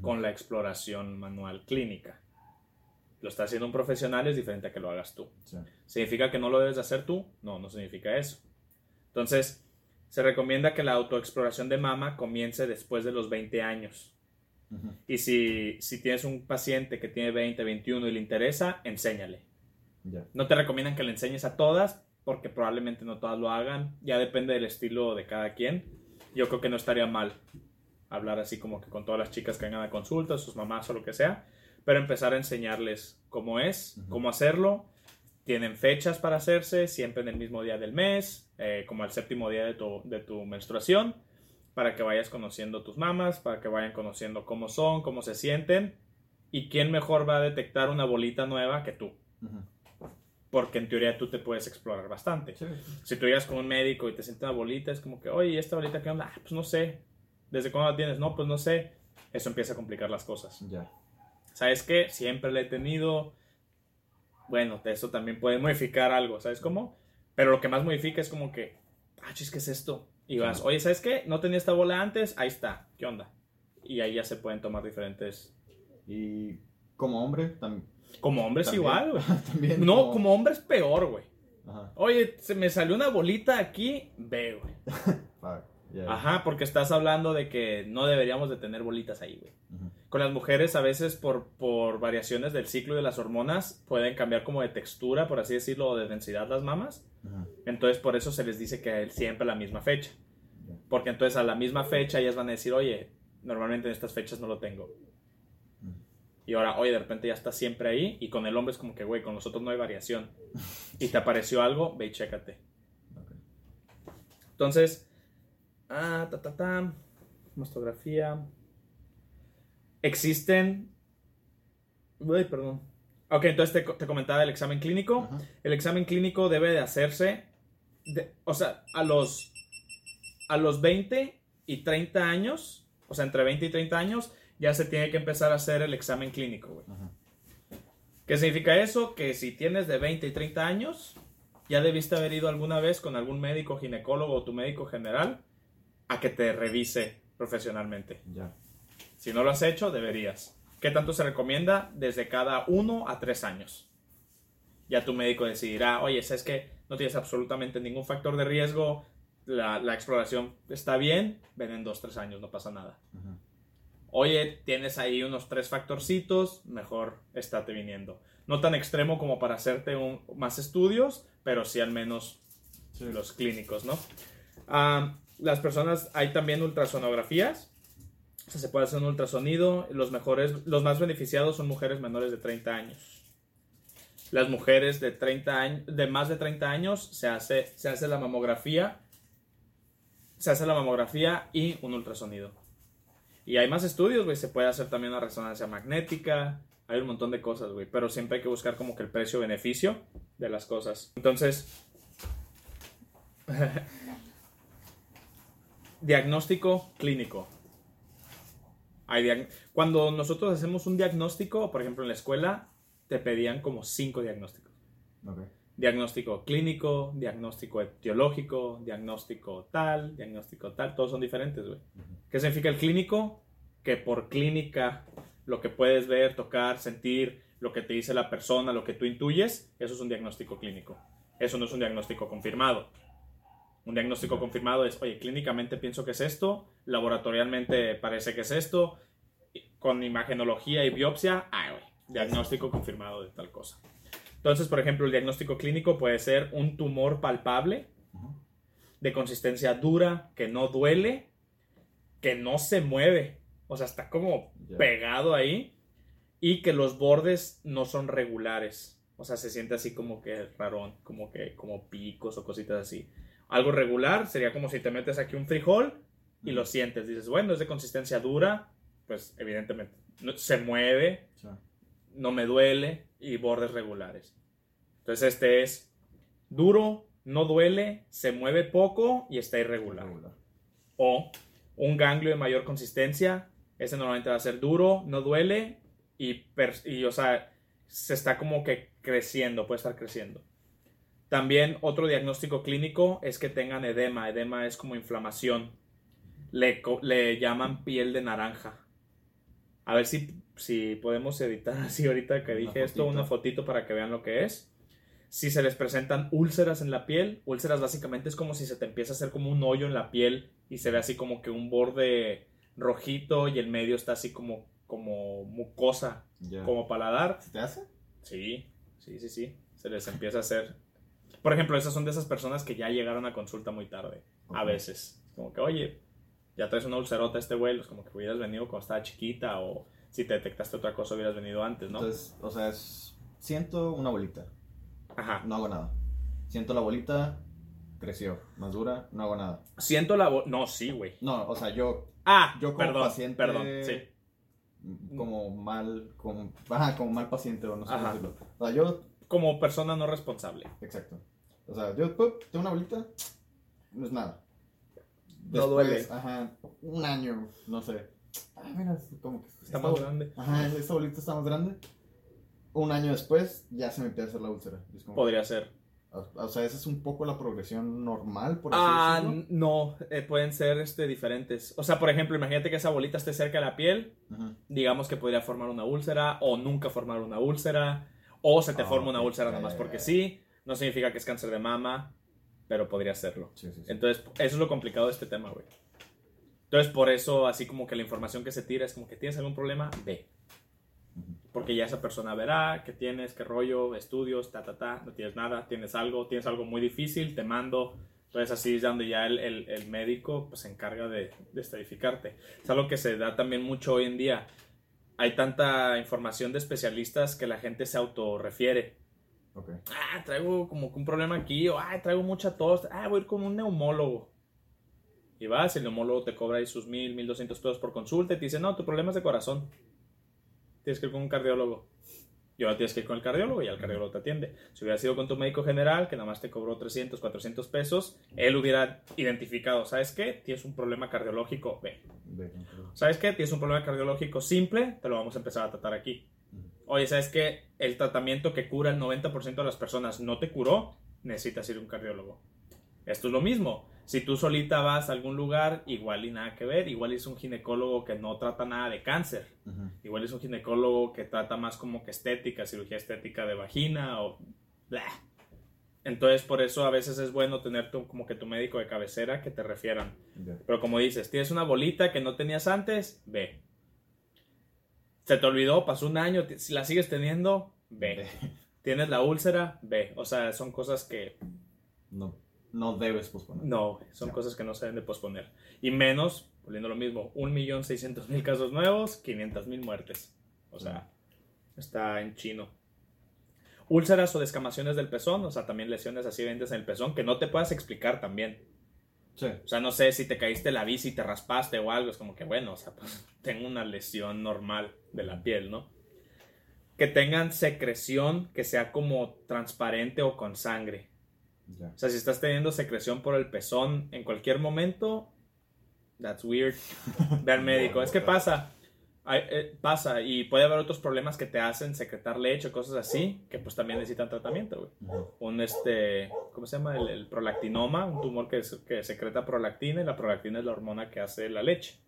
con la exploración manual clínica. Lo está haciendo un profesional, es diferente a que lo hagas tú. ¿Significa que no lo debes hacer tú? No, no significa eso. Entonces, se recomienda que la autoexploración de mama comience después de los 20 años. Y si, tienes un paciente que tiene 20, 21 y le interesa, enséñale. No te recomiendan que le enseñes a todas porque probablemente no todas lo hagan. Ya depende del estilo de cada quien. Yo creo que no estaría mal hablar así como que con todas las chicas que vengan a consulta, sus mamás o lo que sea, pero empezar a enseñarles cómo es, cómo hacerlo. Tienen fechas para hacerse, siempre en el mismo día del mes, eh, como el séptimo día de tu, de tu menstruación, para que vayas conociendo tus mamás, para que vayan conociendo cómo son, cómo se sienten, y quién mejor va a detectar una bolita nueva que tú porque en teoría tú te puedes explorar bastante. Si tú llegas con un médico y te sientes una bolita, es como que, oye, ¿esta bolita qué onda? Ah, pues no sé. ¿Desde cuándo la tienes? No, pues no sé. Eso empieza a complicar las cosas. Ya. ¿Sabes qué? Siempre la he tenido. Bueno, eso también puede modificar algo, ¿sabes cómo? Pero lo que más modifica es como que, ah, chis, ¿qué es esto? Y vas, oye, ¿sabes qué? No tenía esta bola antes, ahí está, ¿qué onda? Y ahí ya se pueden tomar diferentes. Y como hombre, también como hombre es igual, güey. no, como... hombre es peor, güey. Oye, se me salió una bolita aquí, ve, güey. Ajá, porque estás hablando de que no deberíamos de tener bolitas ahí, güey. Con las mujeres a veces por, por variaciones del ciclo de las hormonas pueden cambiar como de textura, por así decirlo, o de densidad las mamas. Entonces por eso se les dice que siempre a la misma fecha. Porque entonces a la misma fecha ellas van a decir, oye, normalmente en estas fechas no lo tengo. Y ahora, oye, de repente ya está siempre ahí. Y con el hombre es como que, güey, con nosotros no hay variación. Y te apareció algo, ve y chécate. Entonces, ah, ta, ta, ta. Mastografía. Existen. Uy, perdón. Ok, entonces te, comentaba el examen clínico. El examen clínico debe de hacerse. o sea, a los. A los 20 y 30 años. O sea, entre 20 y 30 años ya se tiene que empezar a hacer el examen clínico, güey. ¿Qué significa eso? Que si tienes de 20 y 30 años, ya debiste haber ido alguna vez con algún médico ginecólogo o tu médico general a que te revise profesionalmente. Ya. Si no lo has hecho, deberías. ¿Qué tanto se recomienda? Desde cada uno a tres años. Ya tu médico decidirá, oye, ¿sabes que no tienes absolutamente ningún factor de riesgo? la, exploración está bien, ven en dos, tres años, no pasa nada. Oye, tienes ahí unos tres factorcitos, mejor estate viniendo. No tan extremo como para hacerte más estudios, pero sí al menos los clínicos, ¿no? Ah, las personas, hay también ultrasonografías. O sea, se puede hacer un ultrasonido. Los mejores, los más beneficiados son mujeres menores de 30 años. Las mujeres de 30 años, de más de 30 años, se hace, se hace la mamografía. Se hace la mamografía y un ultrasonido. Y hay más estudios, güey. Se puede hacer también una resonancia magnética. Hay un montón de cosas, güey. Pero siempre hay que buscar como que el precio-beneficio de las cosas. Entonces, diagnóstico clínico. Hay Cuando nosotros hacemos un diagnóstico, por ejemplo en la escuela, te pedían como cinco diagnósticos. Diagnóstico clínico, diagnóstico etiológico, diagnóstico tal, diagnóstico tal, todos son diferentes, güey. ¿Qué significa el clínico? Que por clínica, lo que puedes ver, tocar, sentir, lo que te dice la persona, lo que tú intuyes, eso es un diagnóstico clínico. Eso no es un diagnóstico confirmado. Un diagnóstico confirmado es, oye, clínicamente pienso que es esto, laboratorialmente parece que es esto, con imagenología y biopsia, diagnóstico confirmado de tal cosa. Entonces, por ejemplo, el diagnóstico clínico puede ser un tumor palpable, de consistencia dura, que no duele, que no se mueve, o sea, está como pegado ahí, y que los bordes no son regulares. O sea, se siente así como que rarón, como que como picos o cositas así. Algo regular sería como si te metes aquí un frijol y lo sientes. Dices, bueno, es de consistencia dura, pues evidentemente se mueve, no me duele y bordes regulares. Entonces este es duro, no duele, se mueve poco y está irregular. O un ganglio de mayor consistencia, ese normalmente va a ser duro, no duele y, y o sea, se está como que creciendo, puede estar creciendo. También otro diagnóstico clínico es que tengan edema. Edema es como inflamación. Le, le llaman piel de naranja. A ver si, si podemos editar así ahorita que dije esto, una fotito para que vean lo que es. Si se les presentan úlceras en la piel, úlceras básicamente es como si se te empieza a hacer como un hoyo en la piel y se ve así como que un borde rojito y el medio está así como, como mucosa, como paladar. ¿Se te hace? Sí, sí, sí, sí. Se les empieza a hacer por ejemplo, esas son de esas personas que ya llegaron a consulta muy tarde. A veces. Como que, oye, ya traes una ulcerota este vuelo. Es como que hubieras venido cuando estaba chiquita o si te detectaste otra cosa hubieras venido antes, ¿no? Entonces, o sea, es, siento una bolita. Ajá. No hago nada. Siento la bolita, creció. Más dura, no hago nada. Siento la bolita. No, sí, güey. No, o sea, yo. Ah, yo como perdón, paciente. Perdón, sí. Como mal. Como, ajá, como mal paciente, o no sé cómo decirlo. O sea, yo. Como persona no responsable. Exacto. O sea, yo tengo una bolita, no es nada. no duele. Ajá, un año, no sé. Ah, mira, como que está más grande. Ajá, esta bolita está más grande. Un año después ya se me empieza a hacer la úlcera. Podría ser. O, sea, esa es un poco la progresión normal, por así ah, decirlo. no, eh, pueden ser este, diferentes. O sea, por ejemplo, imagínate que esa bolita esté cerca de la piel. Digamos que podría formar una úlcera o nunca formar una úlcera. O se te ah, forma una úlcera nada más porque sí no significa que es cáncer de mama, pero podría serlo. Entonces, eso es lo complicado de este tema, güey. Entonces, por eso, así como que la información que se tira es como que tienes algún problema, ve. Porque ya esa persona verá que tienes, qué rollo, estudios, ta, ta, ta, no tienes nada, tienes algo, tienes algo muy difícil, te mando. Entonces, así es donde ya el, el, médico pues, se encarga de, de estadificarte. Es algo que se da también mucho hoy en día. Hay tanta información de especialistas que la gente se autorrefiere Ah, traigo como un problema aquí, o ah, traigo mucha tos, ah, voy a ir con un neumólogo. Y vas, el neumólogo te cobra ahí sus mil, mil doscientos pesos por consulta y te dice, no, tu problema es de corazón. Tienes que ir con un cardiólogo. Y ahora tienes que ir con el cardiólogo y el cardiólogo te atiende. Si hubiera sido con tu médico general, que nada más te cobró 300, 400 pesos, él hubiera identificado, ¿sabes qué? Tienes un problema cardiológico, ve. ¿Sabes qué? Tienes un problema cardiológico simple, te lo vamos a empezar a tratar aquí oye, ¿sabes qué? El tratamiento que cura el 90% de las personas no te curó, necesitas ir a un cardiólogo. Esto es lo mismo. Si tú solita vas a algún lugar, igual y nada que ver, igual es un ginecólogo que no trata nada de cáncer, igual es un ginecólogo que trata más como que estética, cirugía estética de vagina o... Entonces, por eso a veces es bueno tener tu, como que tu médico de cabecera que te refieran. Pero como dices, tienes una bolita que no tenías antes, ve. Se te olvidó, pasó un año, si la sigues teniendo, ve. Tienes la úlcera, ve. O sea, son cosas que... No, no debes posponer. No, son cosas que no se deben de posponer. Y menos, volviendo lo mismo, 1.600.000 casos nuevos, 500.000 muertes. O sea, está en chino úlceras o descamaciones del pezón, o sea, también lesiones así ventes en el pezón que no te puedas explicar también. Sí. O sea, no sé si te caíste la bici y te raspaste o algo, es como que bueno, o sea, pues tengo una lesión normal de la piel, ¿no? Que tengan secreción que sea como transparente o con sangre. O sea, si estás teniendo secreción por el pezón en cualquier momento, that's weird. Ve al médico. es que pasa eh, pasa y puede haber otros problemas que te hacen secretar leche o cosas así, que pues también necesitan tratamiento, güey. Un este, ¿cómo se llama? El, prolactinoma, un tumor que, que secreta prolactina y la prolactina es la hormona que hace la leche.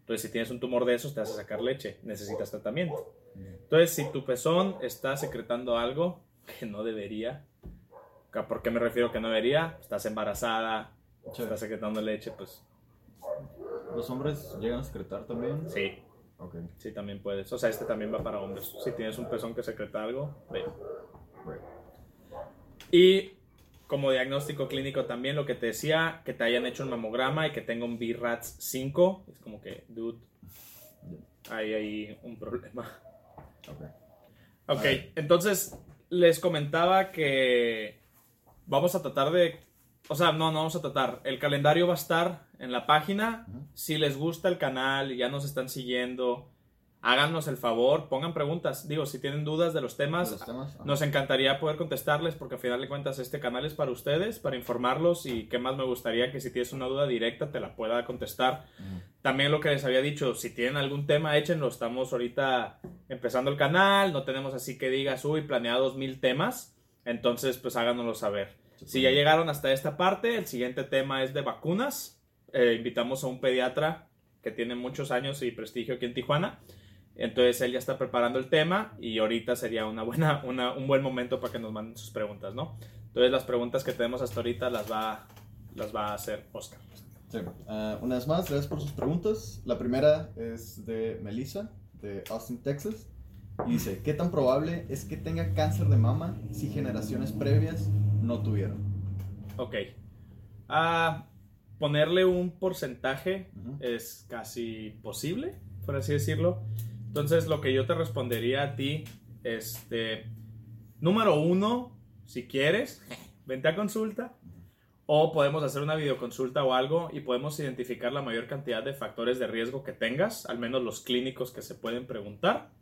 Entonces, si tienes un tumor de esos, te hace sacar leche, necesitas tratamiento. Entonces, si tu pezón está secretando algo que no debería, ¿por qué me refiero que no debería? Estás embarazada, estás secretando leche, pues... ¿Los hombres llegan a secretar también? Sí. Okay. Sí, también puedes. O sea, este también va para hombres. Si tienes un pezón que secreta algo, ve. Y como diagnóstico clínico también lo que te decía, que te hayan hecho un mamograma y que tenga un BRATS 5. Es como que, dude, hay ahí un problema. Ok, okay entonces les comentaba que vamos a tratar de o sea, no, no vamos a tratar. El calendario va a estar en la página. Si les gusta el canal y ya nos están siguiendo, háganos el favor, pongan preguntas. Digo, si tienen dudas de los temas, nos encantaría poder contestarles porque al final de cuentas este canal es para ustedes, para informarlos y qué más me gustaría que si tienes una duda directa te la pueda contestar. También lo que les había dicho, si tienen algún tema, échenlo. Estamos ahorita empezando el canal, no tenemos así que digas, uy, planeados mil temas. Entonces, pues háganoslo saber. Si ya llegaron hasta esta parte, el siguiente tema es de vacunas. Eh, invitamos a un pediatra que tiene muchos años y prestigio aquí en Tijuana. Entonces él ya está preparando el tema y ahorita sería una buena, un buen momento para que nos manden sus preguntas, ¿no? Entonces las preguntas que tenemos hasta ahorita las va, las va a hacer Oscar. Sí. Uh, una vez más, gracias por sus preguntas. La primera es de Melissa, de Austin, Texas. Y dice, ¿qué tan probable es que tenga cáncer de mama si generaciones previas no tuvieron. Ok. A ponerle un porcentaje es casi posible, por así decirlo. Entonces, lo que yo te respondería a ti, este, número uno, si quieres, vente a consulta. O podemos hacer una videoconsulta o algo y podemos identificar la mayor cantidad de factores de riesgo que tengas, al menos los clínicos que se pueden preguntar.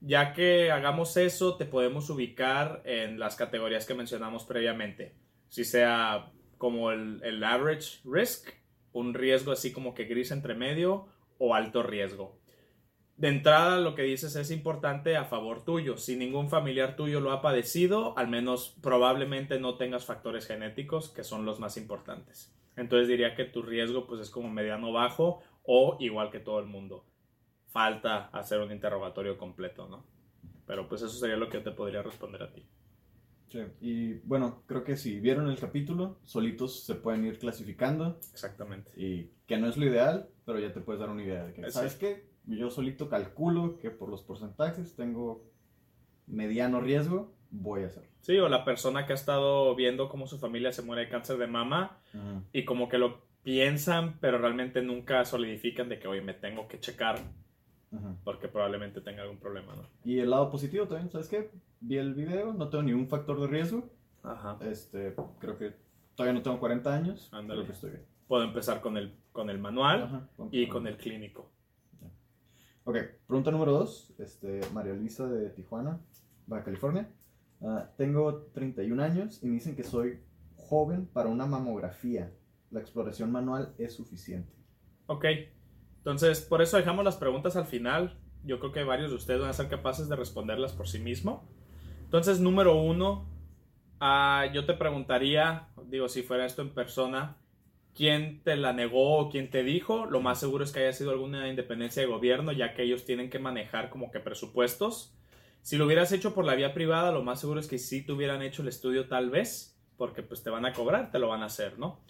Ya que hagamos eso, te podemos ubicar en las categorías que mencionamos previamente. Si sea como el, average risk, un riesgo así como que gris entre medio o alto riesgo. De entrada, lo que dices es importante a favor tuyo. Si ningún familiar tuyo lo ha padecido, al menos probablemente no tengas factores genéticos que son los más importantes. Entonces diría que tu riesgo pues es como mediano bajo o igual que todo el mundo falta hacer un interrogatorio completo, ¿no? Pero pues eso sería lo que yo te podría responder a ti. Sí, y bueno, creo que si vieron el capítulo, solitos se pueden ir clasificando. Exactamente. Y que no es lo ideal, pero ya te puedes dar una idea de que, ¿sabes qué? Yo solito calculo que por los porcentajes tengo mediano riesgo, voy a hacerlo. Sí, o la persona que ha estado viendo cómo su familia se muere de cáncer de mama y como que lo piensan, pero realmente nunca solidifican de que, oye, me tengo que checar porque probablemente tenga algún problema, ¿no? Y el lado positivo también, ¿sabes qué? Vi el video, no tengo ningún factor de riesgo. Ajá. Este, creo que todavía no tengo 40 años. Ándale. que estoy bien. Puedo empezar con el, con el manual y con el clínico. Ok, pregunta número dos. Este, María Luisa de Tijuana, Baja California. Ah, tengo 31 años y me dicen que soy joven para una mamografía. La exploración manual es suficiente. Ok, entonces, por eso dejamos las preguntas al final. Yo creo que varios de ustedes van a ser capaces de responderlas por sí mismo. Entonces, número uno, ah, yo te preguntaría, digo, si fuera esto en persona, ¿quién te la negó o quién te dijo? Lo más seguro es que haya sido alguna independencia de gobierno, ya que ellos tienen que manejar como que presupuestos. Si lo hubieras hecho por la vía privada, lo más seguro es que sí te hubieran hecho el estudio tal vez, porque pues te van a cobrar, te lo van a hacer, ¿no?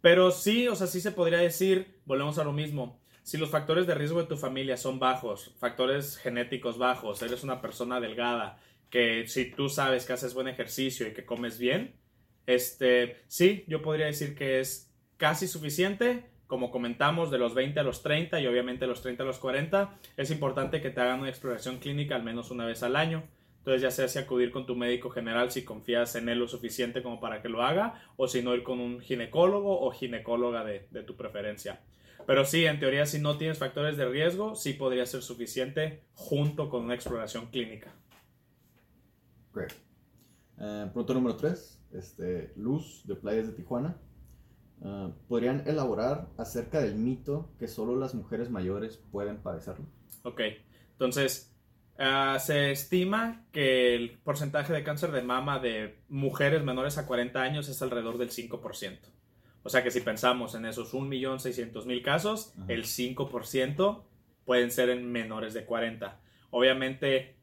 Pero sí, o sea, sí se podría decir, volvemos a lo mismo, si los factores de riesgo de tu familia son bajos, factores genéticos bajos, eres una persona delgada, que si tú sabes que haces buen ejercicio y que comes bien, este, sí, yo podría decir que es casi suficiente. Como comentamos, de los 20 a los 30 y obviamente de los 30 a los 40, es importante que te hagan una exploración clínica al menos una vez al año. Entonces, ya sea si acudir con tu médico general si confías en él lo suficiente como para que lo haga, o si no ir con un ginecólogo o ginecóloga de, de tu preferencia. Pero sí, en teoría, si no tienes factores de riesgo, sí podría ser suficiente junto con una exploración clínica. Great. Eh, punto número 3, este, Luz de Playas de Tijuana. Uh, ¿Podrían elaborar acerca del mito que solo las mujeres mayores pueden padecerlo? Ok, entonces uh, se estima que el porcentaje de cáncer de mama de mujeres menores a 40 años es alrededor del 5%. O sea que si pensamos en esos 1.600.000 casos, -huh. el 5% pueden ser en menores de 40. Obviamente,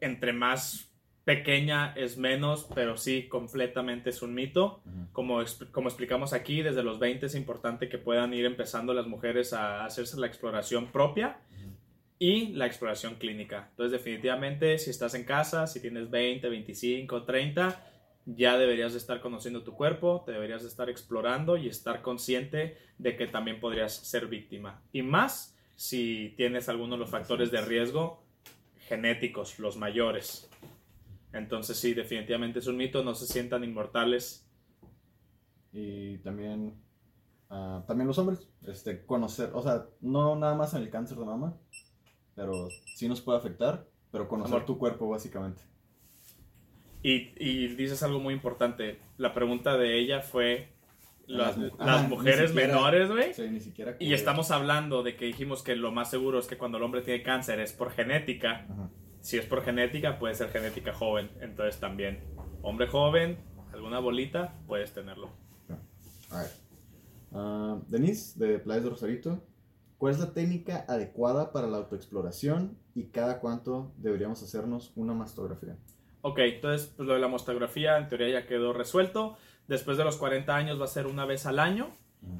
entre más pequeña es menos, pero sí, completamente es un mito. Como, como explicamos aquí, desde los 20 es importante que puedan ir empezando las mujeres a hacerse la exploración propia y la exploración clínica. Entonces, definitivamente, si estás en casa, si tienes 20, 25, 30, ya deberías de estar conociendo tu cuerpo, te deberías de estar explorando y estar consciente de que también podrías ser víctima. Y más si tienes algunos de los factores de riesgo genéticos, los mayores. Entonces sí, definitivamente es un mito, no se sientan inmortales. Y también, uh, también los hombres, este, conocer, o sea, no nada más en el cáncer de mama, pero sí nos puede afectar, pero conocer Amor. tu cuerpo básicamente. Y, y, dices algo muy importante, la pregunta de ella fue las, las ah, mujeres siquiera, menores, güey. Sí, ni siquiera. Y estamos hablando de que dijimos que lo más seguro es que cuando el hombre tiene cáncer es por genética. Ajá si es por genética, puede ser genética joven. Entonces también, hombre joven, alguna bolita, puedes tenerlo. A ver. Uh, Denise, de Playas de Rosarito. ¿Cuál es la técnica adecuada para la autoexploración y cada cuánto deberíamos hacernos una mastografía? Ok, entonces pues lo de la mastografía en teoría ya quedó resuelto. Después de los 40 años va a ser una vez al año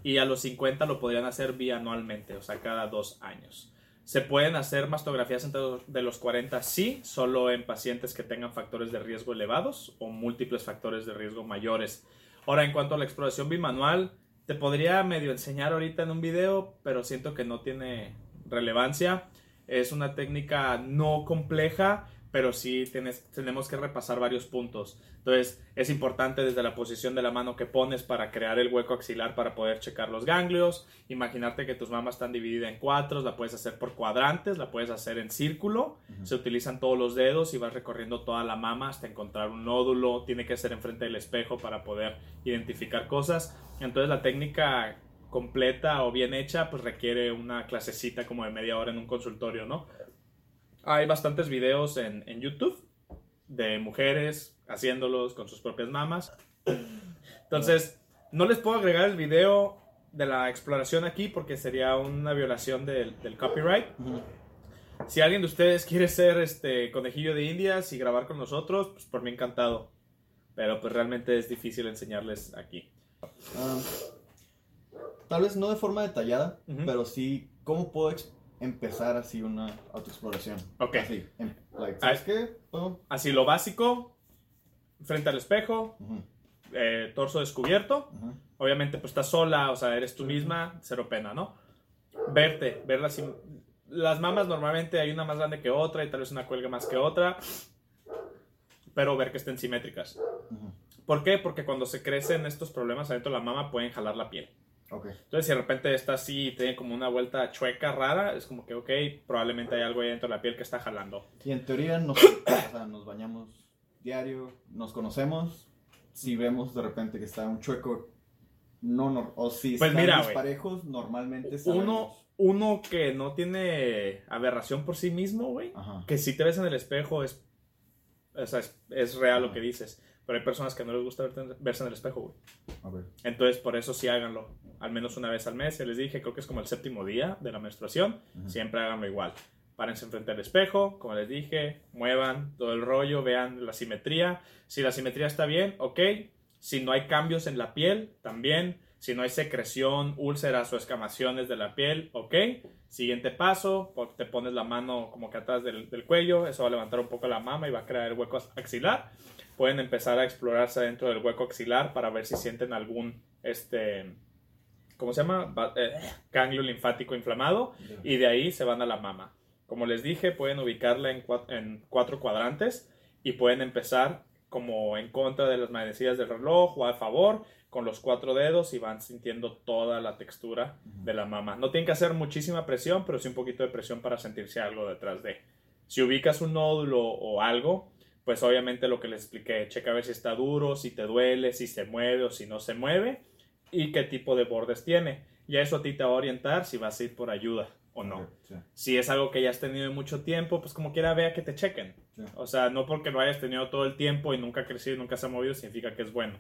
y a los 50 lo podrían hacer bianualmente, o sea, cada dos años. Se pueden hacer mastografías entre de los 40, sí, solo en pacientes que tengan factores de riesgo elevados o múltiples factores de riesgo mayores. Ahora, en cuanto a la exploración bimanual, te podría medio enseñar ahorita en un video, pero siento que no tiene relevancia. Es una técnica no compleja, pero sí tienes, tenemos que repasar varios puntos. Entonces, es importante desde la posición de la mano que pones para crear el hueco axilar para poder checar los ganglios. Imaginarte que tus mamas están divididas en cuatro, la puedes hacer por cuadrantes, la puedes hacer en círculo. Uh -huh. Se utilizan todos los dedos y vas recorriendo toda la mama hasta encontrar un nódulo. Tiene que ser enfrente del espejo para poder identificar cosas. Entonces, la técnica completa o bien hecha, pues requiere una clasecita como de media hora en un consultorio, ¿no? Hay bastantes videos en, en, YouTube de mujeres haciéndolos con sus propias mamas. Entonces, no les puedo agregar el video de la exploración aquí porque sería una violación del, del copyright. Uh -huh. Si alguien de ustedes quiere ser este conejillo de indias y grabar con nosotros, pues por mí encantado. Pero pues realmente es difícil enseñarles aquí. Um, tal vez no de forma detallada, uh -huh. pero sí cómo puedo empezar así una autoexploración. Ok. Así, like, ¿sabes qué? Oh. Así lo básico, frente al espejo, uh -huh. eh, torso descubierto. Uh -huh. Obviamente, pues estás sola, o sea, eres tú misma, cero pena, ¿no? Verte, verlas. Las mamas normalmente hay una más grande que otra y tal vez una cuelga más que otra, pero ver que estén simétricas. Uh -huh. ¿Por qué? Porque cuando se crecen estos problemas adentro de la mama pueden jalar la piel. Okay. Entonces, si de repente está así y tiene como una vuelta chueca rara, es como que, ok, probablemente hay algo ahí dentro de la piel que está jalando. Y en teoría nos, o sea, nos bañamos diario, nos conocemos. Si vemos de repente que está un chueco, no, no o si pues están mira, parejos, normalmente uno, uno que no tiene aberración por sí mismo, güey, que si te ves en el espejo es, o sea, es, es real Ajá. lo que dices. Pero hay personas que no les gusta verse en el espejo, güey. Entonces, por eso sí háganlo. Al menos una vez al mes. Ya les dije, creo que es como el séptimo día de la menstruación. Uh -huh. Siempre háganlo igual. párense enfrente al espejo, como les dije, muevan todo el rollo, vean la simetría. Si la simetría está bien, ok. Si no hay cambios en la piel, también. Si no hay secreción, úlceras o escamaciones de la piel, ok. Siguiente paso, te pones la mano como que atrás del, del, cuello, eso va a levantar un poco la mama y va a crear el hueco axilar. Pueden empezar a explorarse dentro del hueco axilar para ver si sienten algún, este, ¿cómo se llama? Eh, ganglio linfático inflamado y de ahí se van a la mama. Como les dije, pueden ubicarla en cuatro, en cuatro cuadrantes y pueden empezar como en contra de las manecillas del reloj o a favor con los cuatro dedos y van sintiendo toda la textura de la mama. No tienen que hacer muchísima presión, pero sí un poquito de presión para sentirse algo detrás de. Si ubicas un nódulo o algo, pues obviamente lo que les expliqué, checa a ver si está duro, si te duele, si se mueve o si no se mueve y qué tipo de bordes tiene. Y eso a ti te va a orientar si vas a ir por ayuda o no. Si es algo que ya has tenido mucho tiempo, pues como quiera vea que te chequen. O sea, no porque lo hayas tenido todo el tiempo y nunca ha crecido y nunca se ha movido significa que es bueno.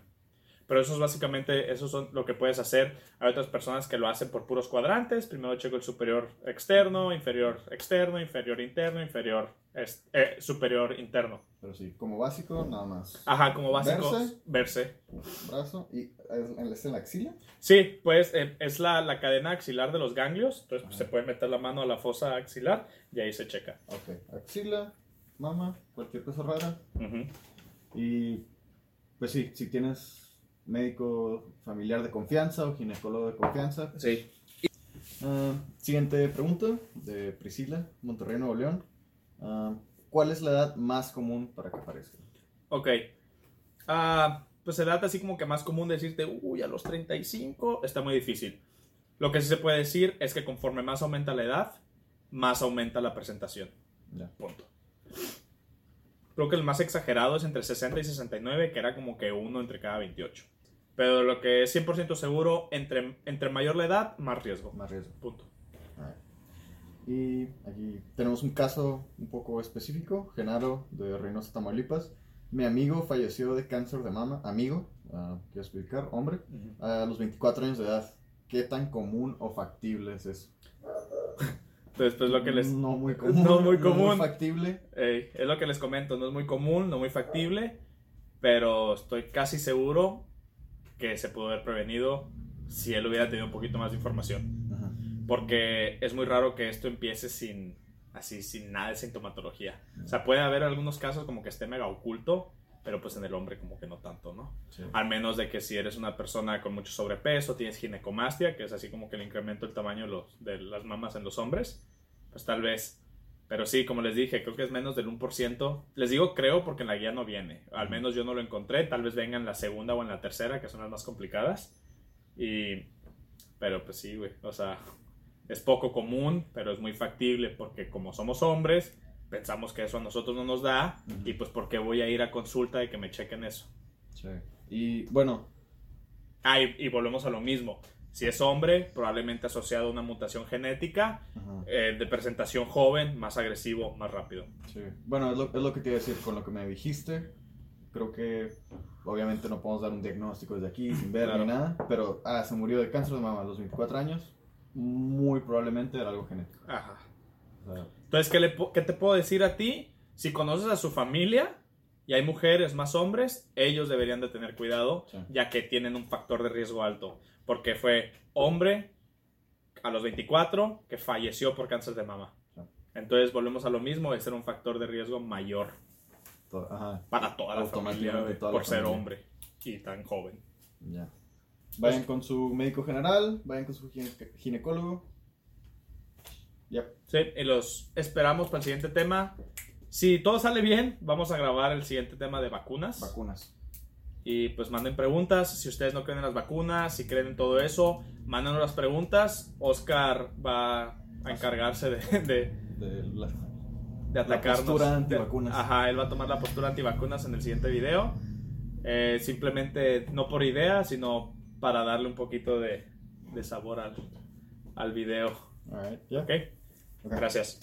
Pero eso es básicamente, eso es lo que puedes hacer. Hay otras personas que lo hacen por puros cuadrantes. Primero checo el superior externo, inferior externo, inferior interno, inferior eh, superior interno. Pero sí, como básico nada más. Ajá, como básico. Verse. Brazo. ¿Y es en la axila? Sí, pues eh, es la, la, cadena axilar de los ganglios. Entonces pues, se puede meter la mano a la fosa axilar y ahí se checa. Ok, axila, mama, cualquier cosa rara. Y pues sí, si tienes médico familiar de confianza o ginecólogo de confianza. Sí. Ah, siguiente pregunta de Priscila, Monterrey, Nuevo León. Ah, ¿Cuál es la edad más común para que aparezca? Ok. Uh, pues la edad así como que más común decirte, uy, a los 35 está muy difícil. Lo que sí se puede decir es que conforme más aumenta la edad, más aumenta la presentación. Punto. Creo que el más exagerado es entre 60 y 69, que era como que uno entre cada 28. Pero lo que es 100% seguro, entre, entre mayor la edad, más riesgo. Más riesgo. Punto. Y aquí tenemos un caso un poco específico, Genaro de Reynosa, Tamaulipas. Mi amigo falleció de cáncer de mama, amigo, uh, quiero explicar, hombre, a los 24 años de edad. ¿Qué tan común o factible es eso? Entonces, pues lo que les... No muy común. No muy común. No muy factible. es lo que les comento, no es muy común, no muy factible, pero estoy casi seguro que se pudo haber prevenido si él hubiera tenido un poquito más de información. Porque es muy raro que esto empiece sin así sin nada de sintomatología. O sea, puede haber algunos casos como que esté mega oculto, pero pues en el hombre como que no tanto, ¿no? Al menos de que si eres una persona con mucho sobrepeso, tienes ginecomastia, que es así como que el incremento del tamaño de, los, de las mamas en los hombres, pues tal vez pero sí, como les dije, creo que es menos del 1%. Les digo creo porque en la guía no viene. Al menos yo no lo encontré. Tal vez venga en la segunda o en la tercera, que son las más complicadas. Y... Pero pues sí, güey. O sea, es poco común, pero es muy factible porque como somos hombres, pensamos que eso a nosotros no nos da. Y pues porque voy a ir a consulta y que me chequen eso. Sí. Y bueno. Ah, y volvemos a lo mismo si es hombre, probablemente asociado a una mutación genética, eh, de presentación joven, más agresivo, más rápido. Sí. Bueno, es lo, es lo, que te iba a decir con lo que me dijiste. Creo que obviamente no podemos dar un diagnóstico desde aquí sin ver ni nada, pero ah, se murió de cáncer de mama a los 24 años. Muy probablemente era algo genético. Ajá. Entonces, ¿qué, le, ¿qué te puedo decir a ti? Si conoces a su familia, y hay mujeres más hombres, ellos deberían de tener cuidado, ya que tienen un factor de riesgo alto porque fue hombre a los 24 que falleció por cáncer de mama. Entonces volvemos a lo mismo, es ser un factor de riesgo mayor para toda la familia por ser hombre y tan joven. Ya. Vayan con su médico general, vayan con su ginecólogo. Yep. Sí, y los esperamos para el siguiente tema. Si todo sale bien, vamos a grabar el siguiente tema de vacunas. Vacunas. Y pues manden preguntas. Si ustedes no creen en las vacunas, si creen en todo eso, mándenos las preguntas. Oscar va a encargarse de, de, de, atacarnos. La postura antivacunas. Ajá, él va a tomar la postura antivacunas en el siguiente video. Eh, simplemente no por idea, sino para darle un poquito de, de sabor al, al video. Alright, okay. Gracias.